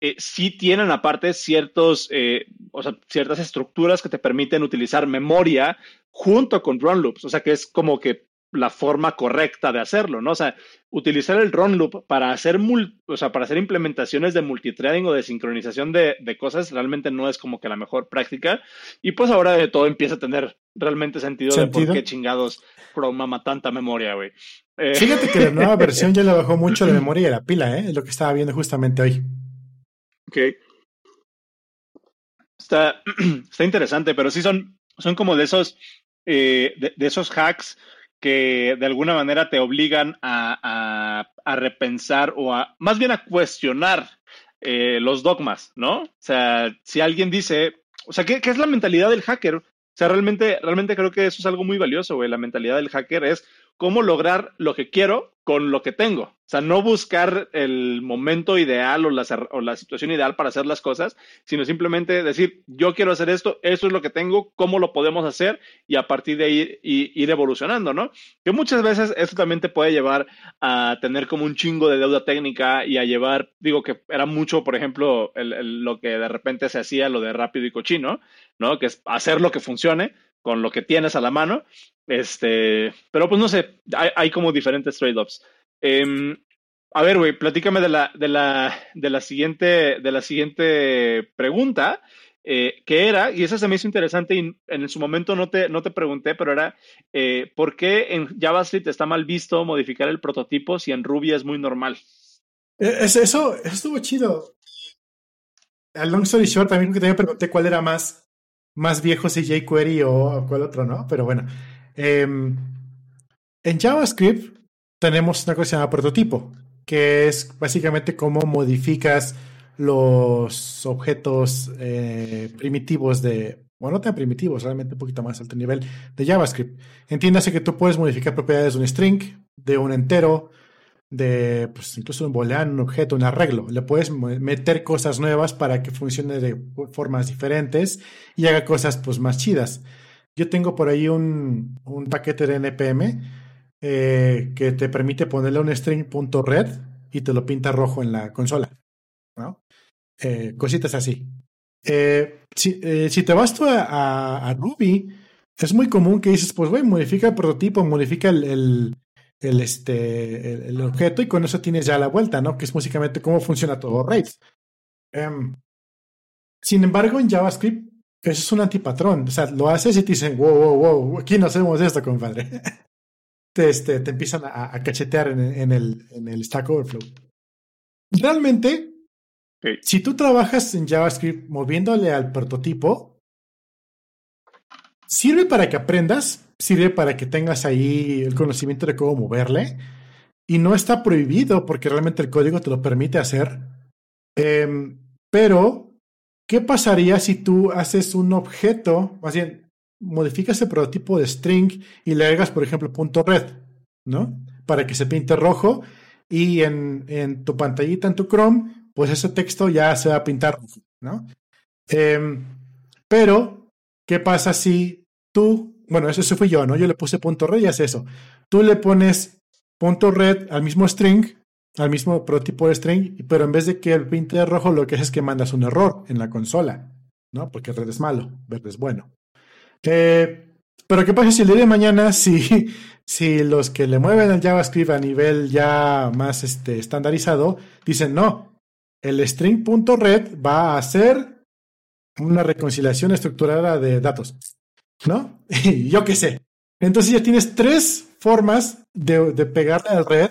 eh, sí tienen aparte ciertos, eh, o sea, ciertas estructuras que te permiten utilizar memoria junto con run loops. O sea, que es como que la forma correcta de hacerlo, ¿no? O sea, utilizar el run loop para hacer, o sea, para hacer implementaciones de multithreading o de sincronización de, cosas realmente no es como que la mejor práctica. Y pues ahora de todo empieza a tener realmente sentido, de por qué chingados Chrome mama tanta memoria, güey.
Eh, Fíjate que la nueva versión ya le bajó mucho la memoria y la pila, ¿eh? Es lo que estaba viendo justamente hoy.
Ok. Está, está interesante, pero sí son, son como de esos, eh, de esos hacks que de alguna manera te obligan a, repensar o a, más bien a cuestionar eh, los dogmas, ¿no? O sea, si alguien dice, o sea, ¿qué, ¿qué, es la mentalidad del hacker? O sea, realmente, realmente creo que eso es algo muy valioso, güey. La mentalidad del hacker es cómo lograr lo que quiero con lo que tengo. O sea, no buscar el momento ideal o la, situación ideal para hacer las cosas, sino simplemente decir, yo quiero hacer esto, esto es lo que tengo, cómo lo podemos hacer y a partir de ahí ir, evolucionando, ¿no? Que muchas veces esto también te puede llevar a tener como un chingo de deuda técnica y a llevar, digo que era mucho, por ejemplo, lo que de repente se hacía, lo de rápido y cochino, ¿no? Que es hacer lo que funcione con lo que tienes a la mano. Este, pero pues no sé, hay, como diferentes trade-offs. Em, a ver, güey, platícame de la, de la, de la siguiente, de la siguiente pregunta, eh, que era, y esa se me hizo interesante y en su momento no te, no te pregunté, pero era, eh, ¿por qué en JavaScript está mal visto modificar el prototipo si en Ruby es muy normal?
Eh, eso, eso estuvo chido. A long story short, también que te pregunté cuál era más más viejo si jQuery o cuál otro, ¿no? Pero bueno. Em, en JavaScript tenemos una cosa que se llama prototipo, que es básicamente cómo modificas los objetos eh, primitivos de, bueno, no tan primitivos, realmente un poquito más alto nivel de JavaScript. Entiéndase que tú puedes modificar propiedades de un string, de un entero, de pues, incluso un booleano, un objeto, un arreglo. Le puedes meter cosas nuevas para que funcione de formas diferentes y haga cosas pues, más chidas. Yo tengo por ahí un, un paquete de NPM eh, que te permite ponerle un string.red y te lo pinta rojo en la consola. Eh, cositas así. Eh, si, si, te vas tú a, Ruby, es muy común que dices, pues, güey, modifica el prototipo, modifica el, este, el, objeto y con eso tienes ya la vuelta, ¿no? Que es básicamente cómo funciona todo Rails. Em, sin embargo, en JavaScript, eso es un antipatrón. O sea, lo haces y te dicen, wow, wow, wow, aquí no hacemos esto, compadre. te, este, te empiezan a, cachetear en, el, en el Stack Overflow. Realmente, si tú trabajas en JavaScript moviéndole al prototipo, sirve para que aprendas, sirve para que tengas ahí el conocimiento de cómo moverle. Y no está prohibido porque realmente el código te lo permite hacer. Em, pero, ¿qué pasaría si tú haces un objeto, más modificas el prototipo de string y le hagas, por ejemplo, punto red, ¿no? Para que se pinte rojo y en, en tu pantallita, en tu Chrome, pues ese texto ya se va a pintar rojo, ¿no? Em, pero, ¿qué pasa si tú bueno, eso, fui yo, ¿no? Yo le puse punto red y hace eso. Tú le pones punto red al mismo string, al mismo prototipo de string, pero en vez de que el pinte de rojo, lo que haces es que mandas un error en la consola, ¿no? Porque red es malo, verde es bueno. Eh, pero ¿qué pasa si el día de mañana, si, si los que le mueven al JavaScript a nivel ya más este, estandarizado, dicen, no, el string.red va a hacer una reconciliación estructurada de datos. ¿No? Yo qué sé. Entonces ya tienes tres formas de, de pegarle a la red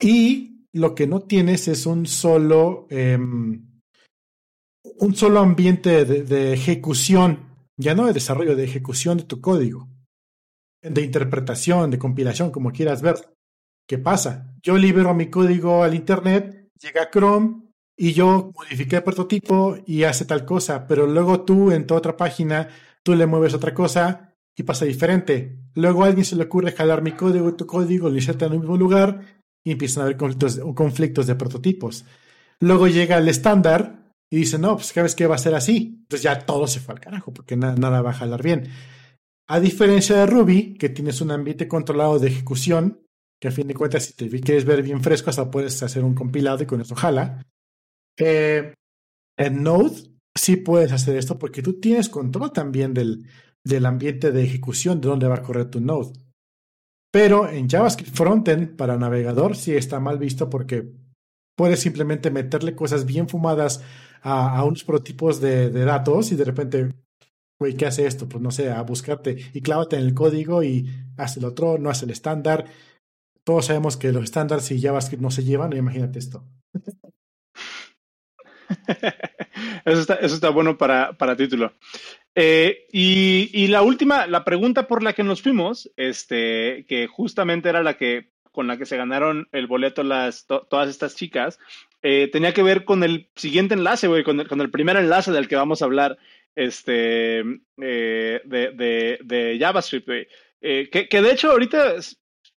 y lo que no tienes es un solo, em, un solo ambiente de, ejecución, ya no de desarrollo, de ejecución de tu código, de interpretación, de compilación, como quieras ver. ¿Qué pasa? Yo libero mi código al Internet, llega Chrome y yo modifiqué el prototipo y hace tal cosa, pero luego tú en tu otra página tú le mueves otra cosa y pasa diferente. Luego a alguien se le ocurre jalar mi código tu código, lo inserta en el mismo lugar y empiezan a haber conflictos, conflictos de prototipos. Luego llega el estándar y dice, no, pues sabes que va a ser así. Entonces ya todo se fue al carajo porque nada va a jalar bien. A diferencia de Ruby, que tienes un ambiente controlado de ejecución, que a fin de cuentas, si te quieres ver bien fresco, hasta puedes hacer un compilado y con eso jala. Eh, en Node sí puedes hacer esto porque tú tienes control también del, del ambiente de ejecución de dónde va a correr tu node. Pero en JavaScript Frontend para navegador sí está mal visto porque puedes simplemente meterle cosas bien fumadas a, a unos prototipos de, de, datos y de repente, güey, ¿qué hace esto? Pues no sé, a buscarte y clávate en el código y hace el otro, no hace el estándar. Todos sabemos que los estándares y JavaScript no se llevan, imagínate esto.
Eso está, eso está bueno para, para título. Eh, y, y, la última, la pregunta por la que nos fuimos, este, que justamente era la que con la que se ganaron el boleto las, todas estas chicas, eh, tenía que ver con el siguiente enlace, güey, con el, con el primer enlace del que vamos a hablar este, eh, de, de, de, JavaScript, güey. que, que, de hecho ahorita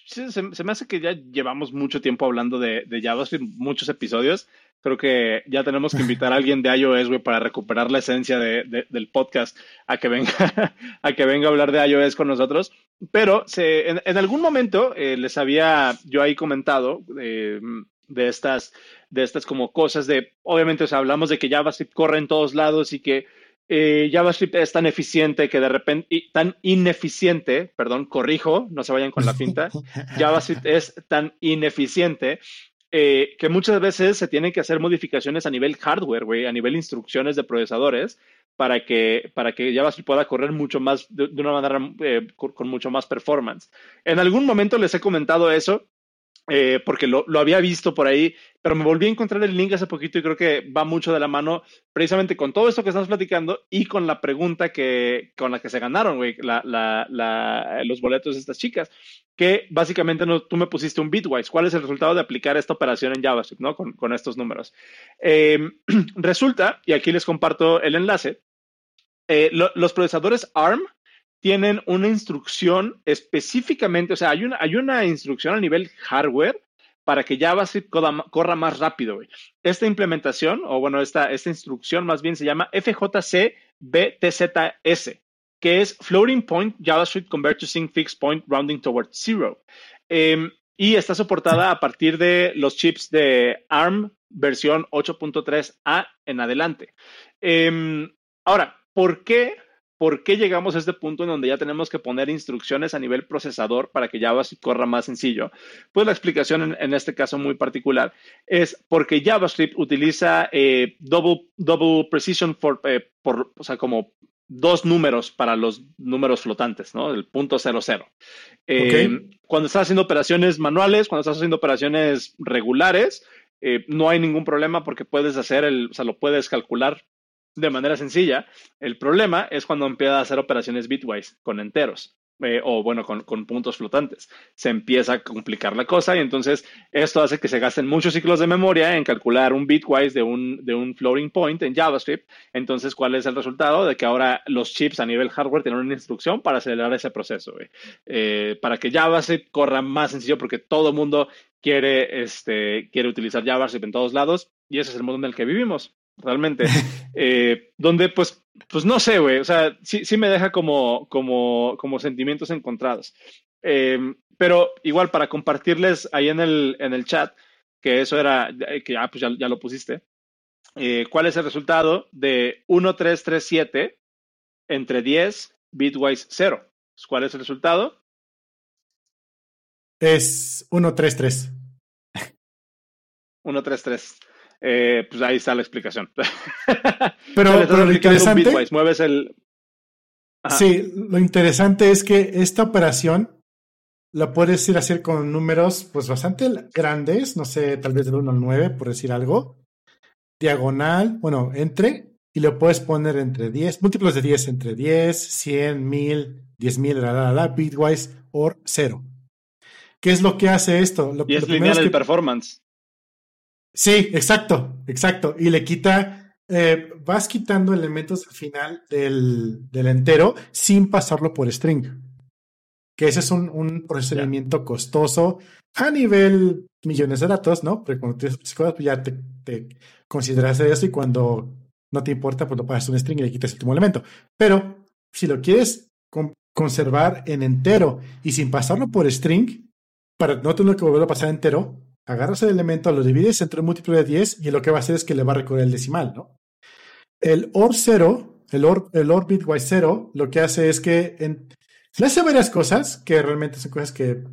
se, se, me hace que ya llevamos mucho tiempo hablando de, de JavaScript, muchos episodios creo que ya tenemos que invitar a alguien de iOS, güey, para recuperar la esencia de, del podcast a que venga a que venga a hablar de iOS con nosotros. Pero se, en, algún momento eh, les había yo ahí comentado eh, de estas de estas como cosas de, obviamente, o sea, hablamos de que JavaScript corre en todos lados y que eh, JavaScript es tan eficiente que de repente, y tan ineficiente, perdón, corrijo, no se vayan con la finta, JavaScript es tan ineficiente eh, que muchas veces se tienen que hacer modificaciones a nivel hardware, güey, a nivel instrucciones de procesadores, para que, para que JavaScript pueda correr mucho más, de, una manera eh, con, mucho más performance. En algún momento les he comentado eso, eh, porque lo, lo, había visto por ahí, pero me volví a encontrar el link hace poquito y creo que va mucho de la mano precisamente con todo esto que estamos platicando y con la pregunta que, con la que se ganaron, güey, la, la, la, los boletos de estas chicas, que básicamente no, tú me pusiste un bitwise. ¿Cuál es el resultado de aplicar esta operación en JavaScript, ¿no? Con, con estos números. Eh, resulta, y aquí les comparto el enlace, eh, lo, los procesadores ARM tienen una instrucción específicamente, o sea, hay una, hay una instrucción a nivel hardware para que JavaScript corra, más rápido. Esta implementación, o bueno, esta, esta instrucción más bien se llama FJC BTZS, que es Floating Point JavaScript Convert to Sync Fixed Point Rounding Towards Zero. Em, y está soportada a partir de los chips de ARM versión 8.3A en adelante. Em, ahora, ¿por qué ¿Por qué llegamos a este punto en donde ya tenemos que poner instrucciones a nivel procesador para que JavaScript corra más sencillo? Pues la explicación en, este caso muy particular es porque JavaScript utiliza eh, double, double precision for, eh, por, o sea, como dos números para los números flotantes, ¿no? El punto cero cero. Eh, cuando estás haciendo operaciones manuales, cuando estás haciendo operaciones regulares, no hay ningún problema porque puedes hacer el, o sea, lo puedes calcular de manera sencilla. El problema es cuando empieza a hacer operaciones bitwise con enteros. Eh, o bueno, con, puntos flotantes. Se empieza a complicar la cosa y entonces esto hace que se gasten muchos ciclos de memoria en calcular un bitwise de un, de un floating point en JavaScript. Entonces, ¿cuál es el resultado? De que ahora los chips a nivel hardware tienen una instrucción para acelerar ese proceso, eh, para que JavaScript corra más sencillo porque todo el mundo quiere, este, quiere utilizar JavaScript en todos lados y ese es el mundo en el que vivimos realmente. Eh, donde, pues, pues no sé, güey. O sea, sí, sí me deja como, como, como sentimientos encontrados. Eh, pero igual, para compartirles ahí en el, en el chat, que eso era, que ah, pues ya, ya lo pusiste. Eh, ¿Cuál es el resultado de 1337 entre 10 bitwise 0? ¿Cuál es el resultado?
Es 133.
133. Eh, pues ahí está la explicación.
Pero, lo interesante.
mueves el.
Sí, lo interesante es que esta operación la puedes ir a hacer con números pues bastante grandes, no sé, tal vez del 1 al 9, por decir algo. Diagonal, bueno, entre, y lo puedes poner entre 10, múltiplos de 10, entre 10, 100, 1000, 10.000, la, la, la, bitwise, o 0. ¿Qué es lo que hace esto? Lo,
y es lineal el performance.
Sí, exacto, exacto. Y le quita, eh, vas quitando elementos al final del, del, entero sin pasarlo por string. Que ese es un, un procedimiento costoso a nivel millones de datos, ¿no? Porque cuando tienes cosas, pues ya te, te, consideras eso y cuando no te importa, pues lo pasas un string y le quitas el último elemento. Pero si lo quieres conservar en entero y sin pasarlo por string, para no tener que volverlo a pasar entero, agarras el elemento, lo divides entre un múltiplo de 10 y lo que va a hacer es que le va a recorrer el decimal, ¿no? El OR 0, el OR, el OR bitwise 0, lo que hace es que en, le hace varias cosas que realmente son cosas que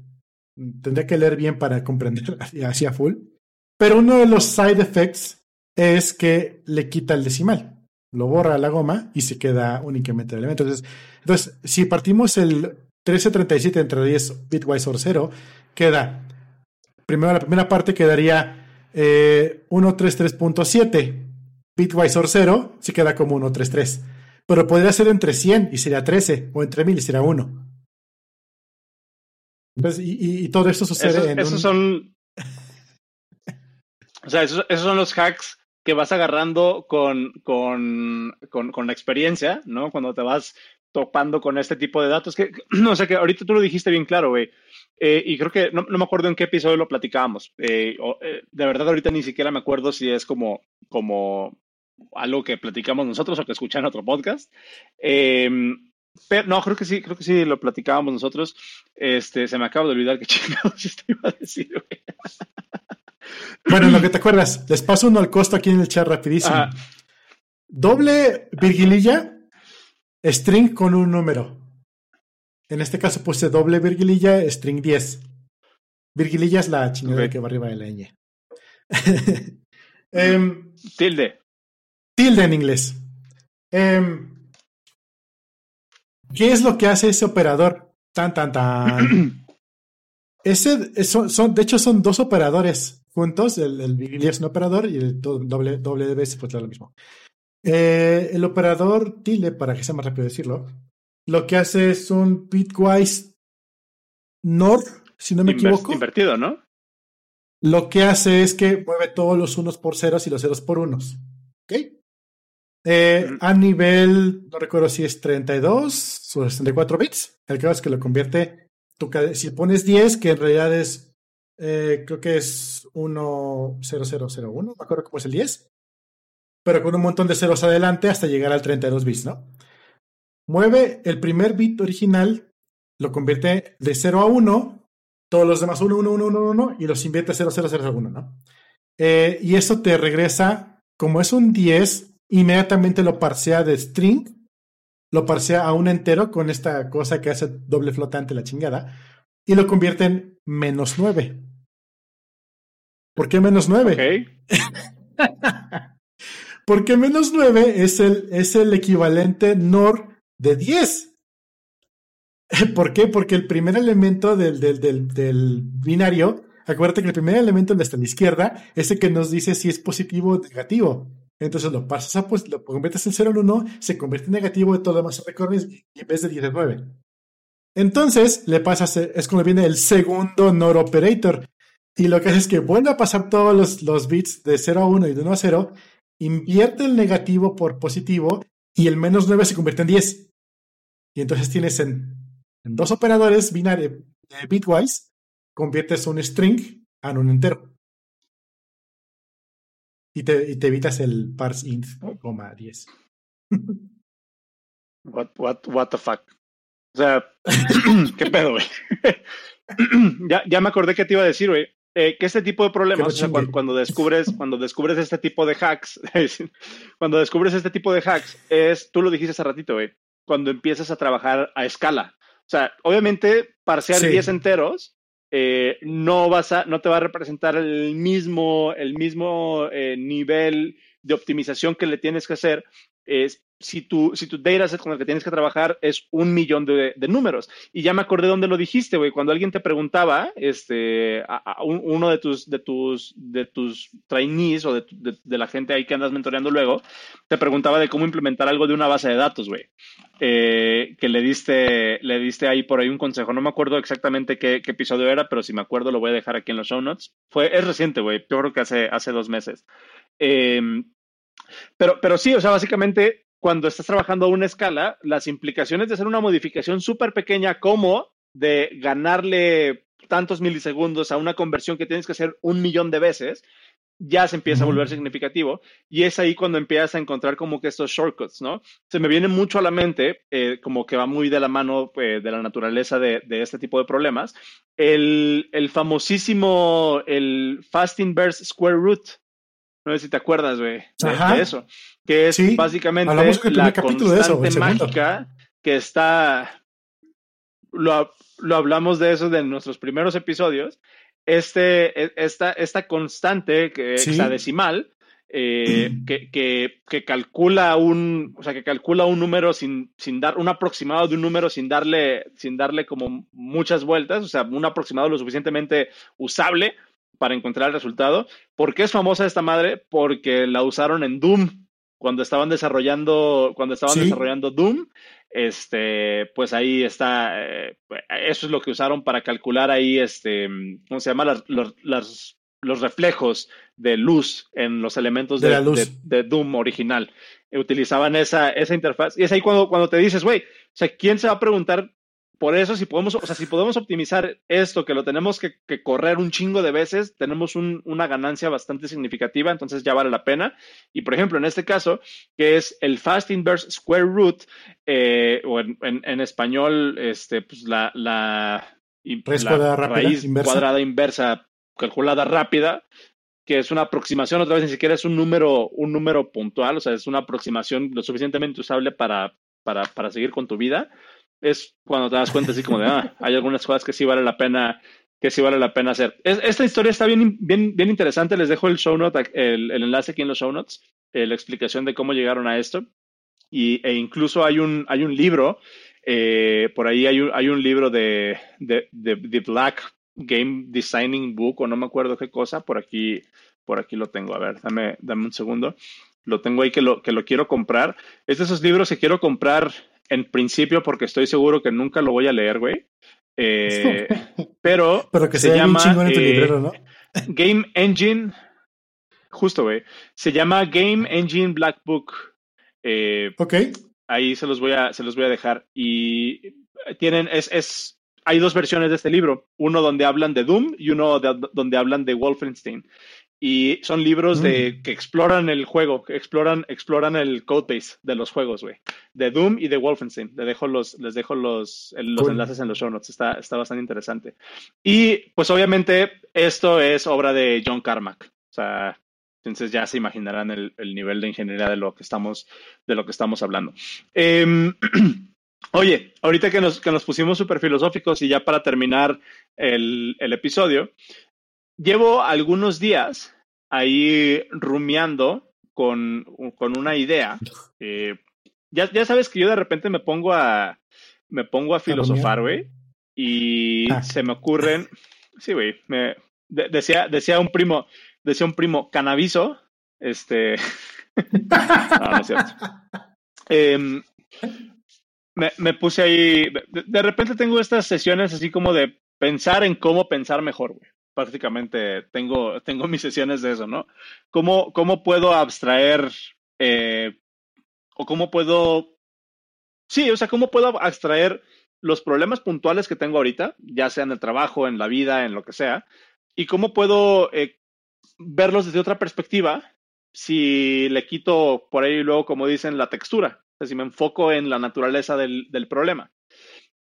tendría que leer bien para comprender así full. Pero uno de los side effects es que le quita el decimal. Lo borra a la goma y se queda únicamente el elemento. Entonces, entonces si partimos el 1337 entre 10 bitwise OR 0, queda primero la primera parte quedaría eh, 133.7. Bitwise or 0 se queda como 133. Pero podría ser entre 100 y sería 13, o entre 1000 y sería 1. y, todo esto sucede
en. Esos son. o sea, esos, son los hacks que vas agarrando con, con, con, la experiencia, ¿no? Cuando te vas topando con este tipo de datos. Que, no sé, que ahorita tú lo dijiste bien claro, güey. Eh, y creo que no, me acuerdo en qué episodio lo platicábamos. Eh, eh, de verdad, ahorita ni siquiera me acuerdo si es como, como algo que platicamos nosotros o que escuchan en otro podcast. Em, pero no, creo que sí, creo que sí lo platicábamos nosotros. Este, se me acaba de olvidar que chingados esto iba a decir,
Bueno, lo que te acuerdas, les paso uno al costo aquí en el chat rapidísimo. Doble virgililla, string con un número. En este caso puse doble virgililla, string 10. Virgililla es la chingada que va arriba de la ñ.
Em, tilde.
Tilde en inglés. Em, ¿Qué es lo que hace ese operador? Tan, tan, tan. ese, son, de hecho, son dos operadores juntos. El, el es un operador y el doble, doble de veces pues lo mismo. Eh, el operador tilde, para que sea más rápido decirlo, lo que hace es un bitwise NOR, si no me equivoco.
Invertido, ¿no?
Lo que hace es que mueve todos los unos por ceros y los ceros por unos. ¿Ok? Eh, a nivel, no recuerdo si es 32 o 64 bits. El caso es que lo convierte. si pones 10, que en realidad es eh, creo que es 10001, me acuerdo cómo es el 10, pero con un montón de ceros adelante hasta llegar al 32 bits, ¿no? Mueve el primer bit original, lo convierte de 0 a 1, todos los demás 1, 1, 1, 1, 1, y los invierte 0, 0, 0, 1, ¿no? Eh, y eso te regresa, como es un 10, inmediatamente lo parsea de string, lo parsea a un entero con esta cosa que hace doble flotante la chingada, y lo convierte en menos 9. ¿Por qué menos 9?
Ok.
Porque menos 9 es el, es el equivalente NOR de 10. ¿Por qué? Porque el primer elemento del, del, del, del binario, acuérdate que el primer elemento está a la izquierda es el que nos dice si es positivo o negativo. Entonces lo pasas a, pues, lo conviertes en 0 en 1, se convierte en negativo de todo lo demás recorres y en vez de 10 es 9. Entonces le pasas, es como viene el segundo NOR operator. Y lo que hace es que vuelve a pasar todos los, los bits de 0 a 1 y de 1 a 0, invierte el negativo por positivo y el menos 9 se convierte en 10. Y entonces tienes en, en dos operadores binarios eh, bitwise, conviertes un string en un entero. Y te, y te evitas el parse int, coma 10.
What, what, what the fuck. O sea, ¿qué pedo, güey? ya, ya me acordé que te iba a decir, güey. Eh, que este tipo de problemas, o sea, cuando, cuando, descubres, cuando descubres este tipo de hacks, cuando descubres este tipo de hacks, es, tú lo dijiste hace ratito, güey, cuando empiezas a trabajar a escala. O sea, obviamente, parsear sí. 10 enteros eh, no vas a, no te va a representar el mismo, el mismo eh, nivel de optimización que le tienes que hacer es si tu, si tu dataset con el que tienes que trabajar es un millón de, de números. Y ya me acordé dónde lo dijiste, güey. Cuando alguien te preguntaba, este, a, a un, uno de tus, de tus, de tus trainees o de, de, de, la gente ahí que andas mentoreando luego, te preguntaba de cómo implementar algo de una base de datos, güey. Eh, que le diste, le diste ahí por ahí un consejo. No me acuerdo exactamente qué, qué, episodio era, pero si me acuerdo lo voy a dejar aquí en los show notes. Fue, es reciente, güey. Yo creo que hace, hace dos meses. Eh, pero, pero sí, o sea, básicamente cuando estás trabajando a una escala, las implicaciones de hacer una modificación súper pequeña como de ganarle tantos milisegundos a una conversión que tienes que hacer un millón de veces, ya se empieza a volver significativo y es ahí cuando empiezas a encontrar como que estos shortcuts, ¿no? Se me viene mucho a la mente, eh, como que va muy de la mano eh, de la naturaleza de, de, este tipo de problemas, el, el famosísimo, el fast inverse square root, no sé si te acuerdas, güey, de, de, eso. Que es sí, básicamente la constante eso, mágica que está. Lo, lo, hablamos de eso de nuestros primeros episodios. Este, e, esta, esta constante que sí. hexadecimal eh, mm. que, que, que, calcula un, o sea, que calcula un número sin, sin dar, un aproximado de un número sin darle, sin darle como muchas vueltas, o sea, un aproximado lo suficientemente usable para encontrar el resultado. ¿Por qué es famosa esta madre? Porque la usaron en Doom cuando estaban desarrollando, cuando estaban ¿Sí? desarrollando Doom. Este, pues ahí está, eh, eso es lo que usaron para calcular ahí, este, ¿cómo se llama? Las, los, las, los reflejos de luz en los elementos de, de, de, de Doom original. Utilizaban esa, esa interfaz. Y es ahí cuando, cuando te dices, güey, o sea, ¿quién se va a preguntar por eso, si podemos, o sea, si podemos optimizar esto, que lo tenemos que, que correr un chingo de veces, tenemos un, una ganancia bastante significativa, entonces ya vale la pena. Y por ejemplo, en este caso, que es el fast inverse square root, eh, o en, en, en, español, este, pues la, la,
raíz, la cuadrada,
raíz
inversa.
cuadrada inversa calculada rápida, que es una aproximación, otra vez ni siquiera es un número, un número puntual, o sea, es una aproximación lo suficientemente usable para, para, para seguir con tu vida es cuando te das cuenta así como de, ah, hay algunas cosas que sí vale la pena, que sí vale la pena hacer. Es, esta historia está bien, bien, bien interesante, les dejo el show note, el, el enlace aquí en los show notes, eh, la explicación de cómo llegaron a esto. Y, e incluso hay un, hay un libro, eh, por ahí hay un, hay un libro de, de, de, de, Black Game Designing Book, o no me acuerdo qué cosa, por aquí, por aquí lo tengo. A ver, dame, dame un segundo. Lo tengo ahí que lo, que lo quiero comprar. Es de esos libros que quiero comprar en principio porque estoy seguro que nunca lo voy a leer, güey. Eh, pero,
pero que se llama en tu eh, librero, ¿no?
Game Engine, justo, güey. Se llama Game Engine Black Book. Eh,
ok.
Ahí se los voy a, se los voy a dejar. Y tienen, es, es, hay dos versiones de este libro, uno donde hablan de Doom y uno donde hablan de Wolfenstein. Y son libros de, mm. que exploran el juego, que exploran, exploran el codebase de los juegos, güey. De Doom y de Wolfenstein. Les dejo los, les dejo los, los enlaces en los show notes. Está, está bastante interesante. Y pues obviamente esto es obra de John Carmack. O sea, entonces ya se imaginarán el, nivel de ingeniería de lo que estamos, de lo que estamos hablando. Em, oye, ahorita que nos, que nos pusimos súper filosóficos y ya para terminar el, el episodio, llevo algunos días ahí rumiando con, una idea. Eh, ya, ya, sabes que yo de repente me pongo a, me pongo a filosofar, güey, y ah. se me ocurren, sí, güey, me, decía, decía un primo, decía un primo, este, no, no es cierto. Em, me, me, puse ahí, de, de, repente tengo estas sesiones así como de pensar en cómo pensar mejor, güey prácticamente tengo, tengo mis sesiones de eso, ¿no? ¿Cómo, cómo puedo abstraer eh, o cómo puedo, sí, o sea, cómo puedo abstraer los problemas puntuales que tengo ahorita, ya sea en el trabajo, en la vida, en lo que sea, y cómo puedo eh, verlos desde otra perspectiva si le quito por ahí luego, como dicen, la textura, o sea, si me enfoco en la naturaleza del, del problema.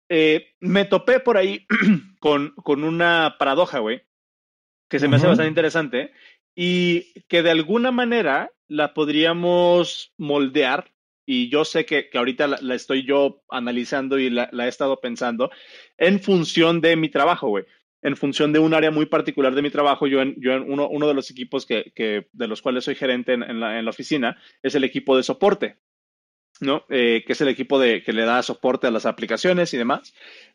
Eh, me topé por ahí con, con una paradoja, güey, que se me hace bastante interesante y que de alguna manera la podríamos moldear. Y yo sé que, que ahorita la, estoy yo analizando y la, he estado pensando en función de mi trabajo, güey. En función de un área muy particular de mi trabajo, yo en, yo en uno, uno de los equipos que, que, de los cuales soy gerente en, en, la, en la oficina es el equipo de soporte. ¿no? Eh, que es el equipo de, que le da soporte a las aplicaciones y demás.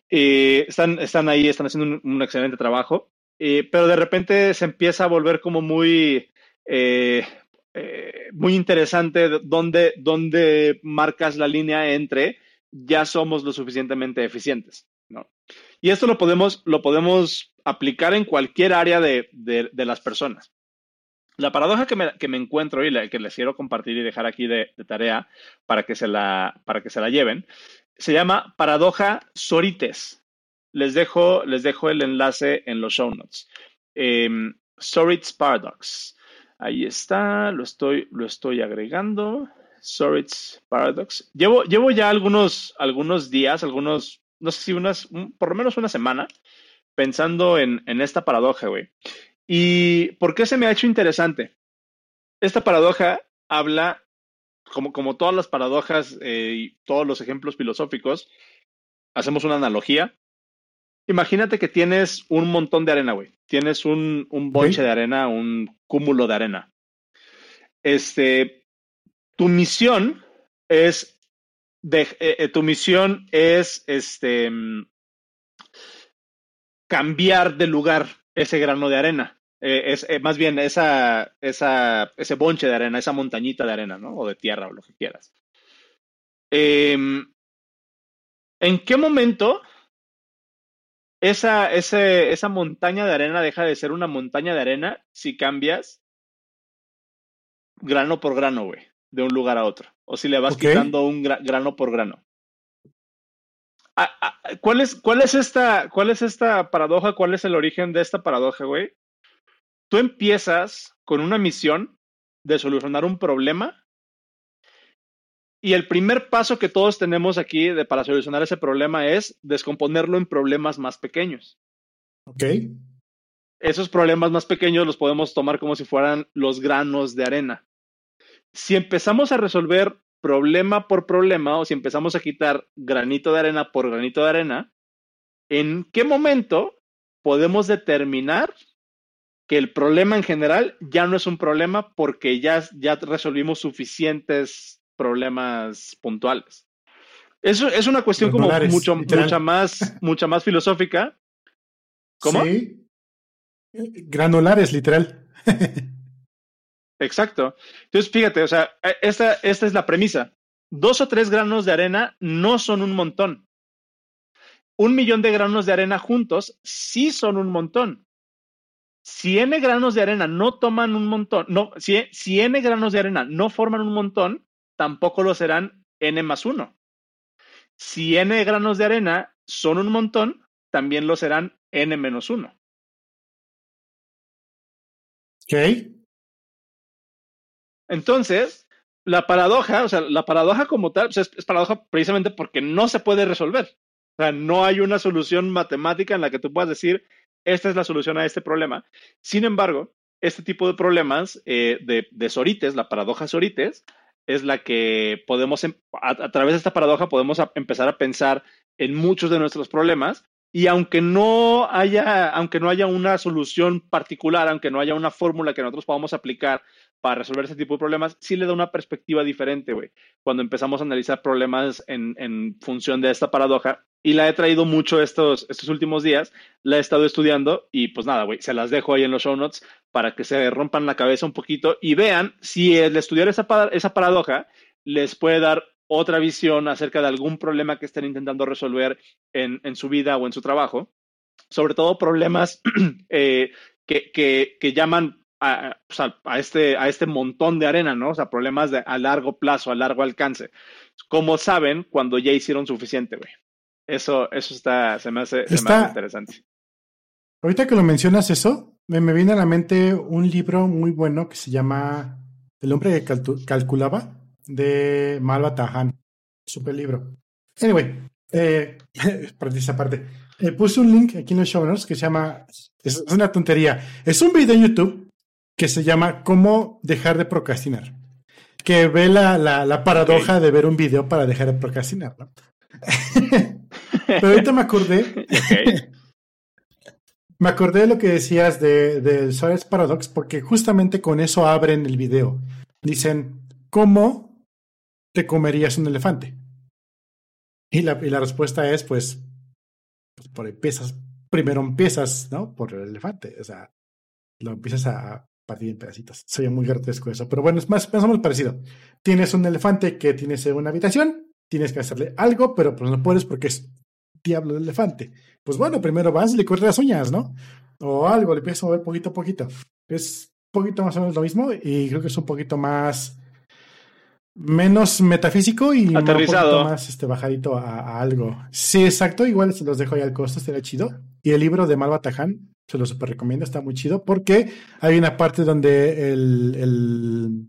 Eh, están, están ahí, están haciendo un, excelente trabajo. Eh, pero de repente se empieza a volver como muy, eh, eh, muy interesante donde, donde marcas la línea entre ya somos lo suficientemente eficientes. ¿no? Y esto lo podemos, lo podemos aplicar en cualquier área de, de, las personas. La paradoja que me, que me encuentro y que les quiero compartir y dejar aquí de, tarea para que, se la, para que se la lleven, se llama paradoja Sorites. Les dejo, les dejo el enlace en los show notes. Eh, Paradox. Ahí está, lo estoy, lo estoy agregando. Sorit's Paradox. Llevo, llevo ya algunos, algunos días, algunos, no sé si unas, por lo menos una semana, pensando en, en esta paradoja, güey. ¿Y por qué se me ha hecho interesante? Esta paradoja habla, como, como todas las paradojas eh, y todos los ejemplos filosóficos, hacemos una analogía Imagínate que tienes un montón de arena, güey. Tienes un, un bonche de arena, un cúmulo de arena. Este, tu misión es, de, eh, eh, tu misión es, este, cambiar de lugar ese grano de arena. Eh, es más bien esa, esa, ese bonche de arena, esa montañita de arena, ¿no? O de tierra o lo que quieras. Em, ¿En qué momento esa, esa montaña de arena deja de ser una montaña de arena si cambias grano por grano, güey, de un lugar a otro. O si le vas quitando un grano por grano. Ah, ah, ¿Cuál es, cuál, es esta, ¿Cuál es esta paradoja? ¿Cuál es el origen de esta paradoja, güey? Tú empiezas con una misión de solucionar un problema y el primer paso que todos tenemos aquí de, para solucionar ese problema es descomponerlo en problemas más pequeños.
Ok.
Esos problemas más pequeños los podemos tomar como si fueran los granos de arena. Si empezamos a resolver problema por problema o si empezamos a quitar granito de arena por granito de arena, ¿en qué momento podemos determinar que el problema en general ya no es un problema porque ya, ya resolvimos suficientes problemas puntuales. Eso es una cuestión como mucho, mucha más, mucha más filosófica. ¿Cómo? Sí.
Granulares, literal.
Exacto. Entonces, fíjate, o sea, e, esta, esta es la premisa. Dos o tres granos de arena no son un montón. Un millón de granos de arena juntos sí son un montón. Si n granos de arena no toman un montón, no, si, si n granos de arena no forman un montón, tampoco lo serán n más 1. Si n granos de arena son un montón, también lo serán n menos 1.
Ok.
Entonces, la paradoja, o sea, la paradoja como tal, pues, es, es, paradoja precisamente porque no se puede resolver. O sea, no hay una solución matemática en la que tú puedas decir, esta es la solución a este problema. Sin embargo, este tipo de problemas eh, de, de, Sorites, la paradoja Sorites, es la que podemos, em, a, través de esta paradoja, podemos empezar a pensar en muchos de nuestros problemas. Y aunque no haya, aunque no haya una solución particular, aunque no haya una fórmula que nosotros podamos aplicar para resolver ese tipo de problemas, sí le da una perspectiva diferente, güey, cuando empezamos a analizar problemas en, función de esta paradoja. Y la he traído mucho estos, estos últimos días, la he estado estudiando y pues nada, güey, se las dejo ahí en los show notes para que se rompan la cabeza un poquito y vean si el estudiar esa, esa paradoja les puede dar otra visión acerca de algún problema que estén intentando resolver en, en su vida o en su trabajo, sobre todo problemas eh, que, que, que llaman a, pues a, a, este, a este montón de arena, ¿no? O sea, problemas de, a largo plazo, a largo alcance. Como saben cuando ya hicieron suficiente, güey. Eso, eso está, se me hace, está, se me hace interesante.
Ahorita que lo mencionas eso, me, me, viene a la mente un libro muy bueno que se llama El hombre que cal calculaba, de Malva Tahan. Super libro. Anyway, eh, para esa parte. Eh, puse un link aquí en los show notes que se llama, es, es una tontería, es un video en YouTube que se llama Cómo dejar de procrastinar. Que ve la, la, la paradoja okay. de ver un video para dejar de procrastinar, ¿no? Pero ahorita me acordé. Okay. me acordé de lo que decías de, de Suárez Paradox, porque justamente con eso abren el video. Dicen, ¿cómo te comerías un elefante? Y la, y la respuesta es, pues, pues por empiezas, primero empiezas, ¿no? Por el elefante. O sea, lo empiezas a partir en pedacitos. Soy muy grotesco eso, pero bueno, es más, más o menos parecido. Tienes un elefante que tienes en una habitación, tienes que hacerle algo, pero pues no puedes porque es diablo del elefante. Pues bueno, primero vas y le cortas las uñas, ¿no? O algo, le empiezas a mover poquito a poquito. Es poquito más o menos lo mismo y creo que es un poquito más menos metafísico y
Aterrizado.
un más este, bajadito a, a, algo. Sí, exacto, igual se los dejo ahí al costo, estaría chido. Y el libro de Malva Taján, se lo super recomiendo, está muy chido porque hay una parte donde el, el,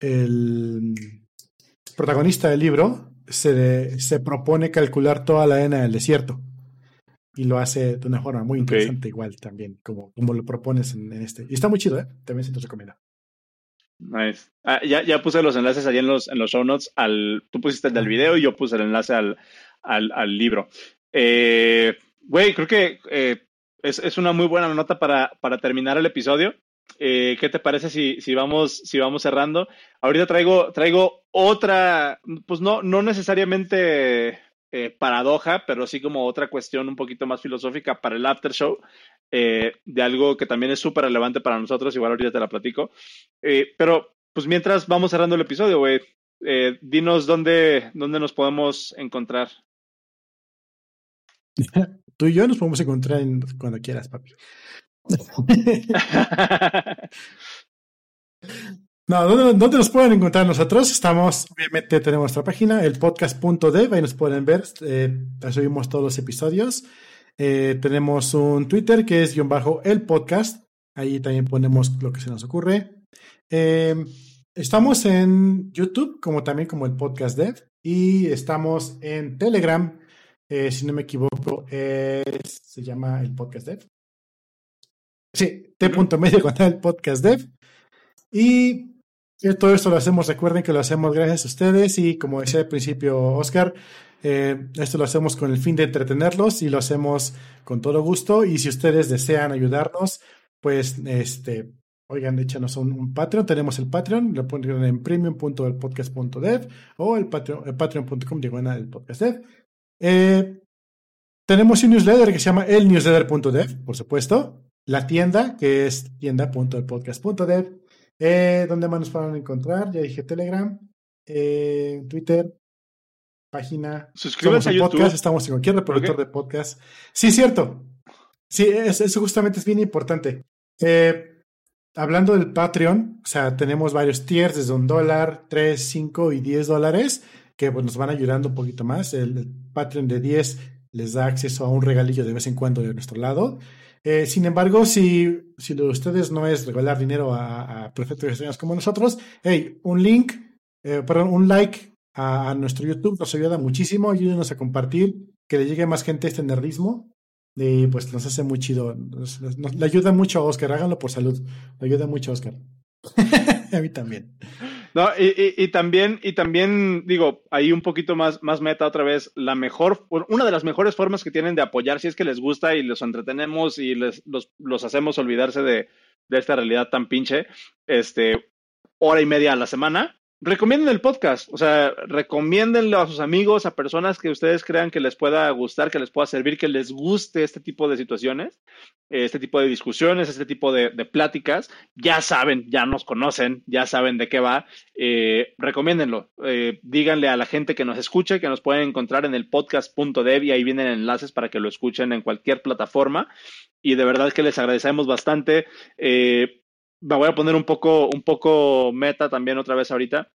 el protagonista del libro se, se, propone calcular toda la arena del desierto y lo hace de una forma muy interesante okay. igual también, como, como lo propones en, en, este. Y está muy chido, ¿eh? También se te recomienda.
Nice. Ah, ya, ya puse los enlaces ahí en los, en los show notes. Al, tú pusiste el del video y yo puse el enlace al, al, al libro. Eh, güey, creo que eh, es, es, una muy buena nota para, para terminar el episodio. Eh, ¿Qué te parece si, si, vamos, si vamos cerrando? Ahorita traigo, traigo otra, pues no, no necesariamente eh, paradoja, pero sí como otra cuestión un poquito más filosófica para el after show, eh, de algo que también es súper relevante para nosotros, igual ahorita te la platico. Pero pues mientras vamos cerrando el episodio, güey, dinos dónde, dónde nos podemos encontrar.
Tú y yo nos podemos encontrar en, cuando quieras, papi. No, ¿dónde, ¿dónde, nos pueden encontrar nosotros? Estamos, obviamente tenemos nuestra página, el podcast.dev, ahí nos pueden ver, eh, subimos todos los episodios. Eh, tenemos un Twitter que es guion bajo el podcast, ahí también ponemos lo que se nos ocurre. Eh, estamos en YouTube, como también como el podcast dev, y estamos en Telegram, eh, si no me equivoco, es, se llama el podcast dev. Sí, t.medio con el podcast dev. Y todo esto lo hacemos, recuerden que lo hacemos gracias a ustedes y como decía al principio Oscar, eh, esto lo hacemos con el fin de entretenerlos y lo hacemos con todo gusto y si ustedes desean ayudarnos, pues este, oigan, échanos un, un Patreon, tenemos el Patreon, lo ponen en premium.elpodcast.dev o el, Patreon, el patreon.com el podcast dev. Eh, tenemos un newsletter que se llama elnewsletter.dev, por supuesto, la tienda que es tienda.elpodcast.dev eh, ¿Dónde más nos pueden encontrar? Ya dije Telegram, eh, Twitter, página.
Suscríbanse a
podcast,
YouTube.
Estamos en cualquier reproductor okay. de podcast. Sí, cierto. Sí, es, eso justamente es bien importante. Eh, hablando del Patreon, o sea, tenemos varios tiers desde un dólar, tres, cinco y diez dólares que pues, nos van ayudando un poquito más. El, el Patreon de 10 les da acceso a un regalillo de vez en cuando de nuestro lado. Eh, sin embargo, si, si de ustedes no es regalar dinero a, a perfectos estudiantes como nosotros, hey, un link, eh, perdón, un like a, a, nuestro YouTube nos ayuda muchísimo. Ayúdenos a compartir, que le llegue más gente este nerdismo. Y pues nos hace muy chido. Nos, nos, nos, le ayuda mucho a Oscar. Háganlo por salud. Le ayuda mucho a Oscar. a mí también.
No, y, también, y también, digo, ahí un poquito más, más meta otra vez, la mejor, una de las mejores formas que tienen de apoyar, si es que les gusta y los entretenemos y les, los, los hacemos olvidarse de, de esta realidad tan pinche, este, hora y media a la semana, recomienden el podcast, o sea, recomiéndenlo a sus amigos, a personas que ustedes crean que les pueda gustar, que les pueda servir, que les guste este tipo de situaciones, este tipo de discusiones, este tipo de, pláticas. Ya saben, ya nos conocen, ya saben de qué va. Eh, recomiéndenlo. Eh, díganle a la gente que nos escuche que nos pueden encontrar en el podcast.dev y ahí vienen enlaces para que lo escuchen en cualquier plataforma. Y de verdad que les agradecemos bastante. Eh, me voy a poner un poco, un poco meta también otra vez ahorita.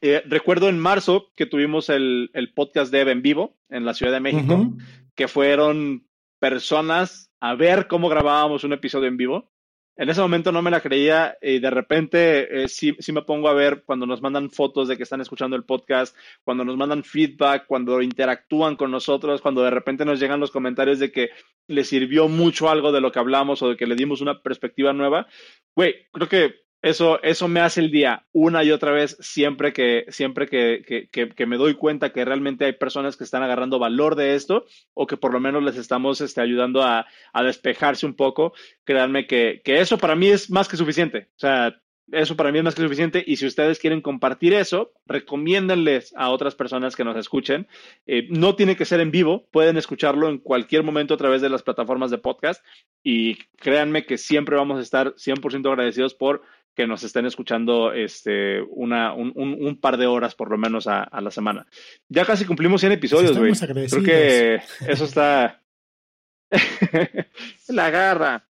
Eh, recuerdo en marzo que tuvimos el, el, podcast de en vivo en la Ciudad de México, uh -huh. que fueron personas a ver cómo grabábamos un episodio en vivo. En ese momento no me la creía y de repente eh, sí, sí me pongo a ver cuando nos mandan fotos de que están escuchando el podcast, cuando nos mandan feedback, cuando interactúan con nosotros, cuando de repente nos llegan los comentarios de que les sirvió mucho algo de lo que hablamos o de que le dimos una perspectiva nueva. Güey, creo que eso, eso me hace el día una y otra vez siempre que, siempre que, que, me doy cuenta que realmente hay personas que están agarrando valor de esto o que por lo menos les estamos este, ayudando a, a despejarse un poco. Créanme que, que eso para mí es más que suficiente. O sea, eso para mí es más que suficiente y si ustedes quieren compartir eso, recomiéndenles a otras personas que nos escuchen. Eh, no tiene que ser en vivo, pueden escucharlo en cualquier momento a través de las plataformas de podcast y créanme que siempre vamos a estar 100% agradecidos por que nos estén escuchando este, una, un, un, un, par de horas por lo menos a, a la semana. Ya casi cumplimos 100 episodios, güey. Creo que eso está... la garra.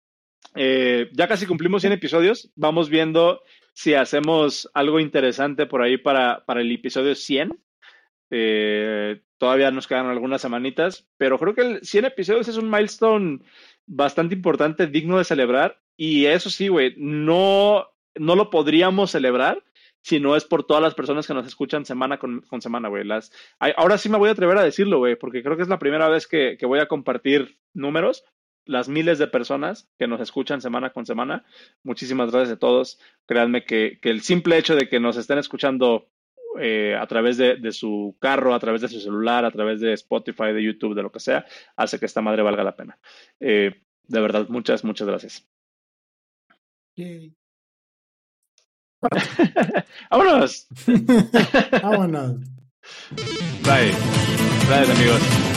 Eh, ya casi cumplimos 100 episodios. Vamos viendo si hacemos algo interesante por ahí para, para el episodio 100. Eh, todavía nos quedan algunas semanitas, pero creo que el 100 episodios es un milestone bastante importante, digno de celebrar. Y eso sí, güey, no, no lo podríamos celebrar si no es por todas las personas que nos escuchan semana con, semana, güey. Ahora sí me voy a atrever a decirlo, güey, porque creo que es la primera vez que, voy a compartir números las miles de personas que nos escuchan semana con semana. Muchísimas gracias a todos. Créanme que, el simple hecho de que nos estén escuchando eh, a través de, su carro, a través de su celular, a través de Spotify, de YouTube, de lo que sea, hace que esta madre valga la pena. Eh, de verdad, muchas, muchas gracias. ¡Vámonos!
¡Vámonos!
Bye. Bye, amigos.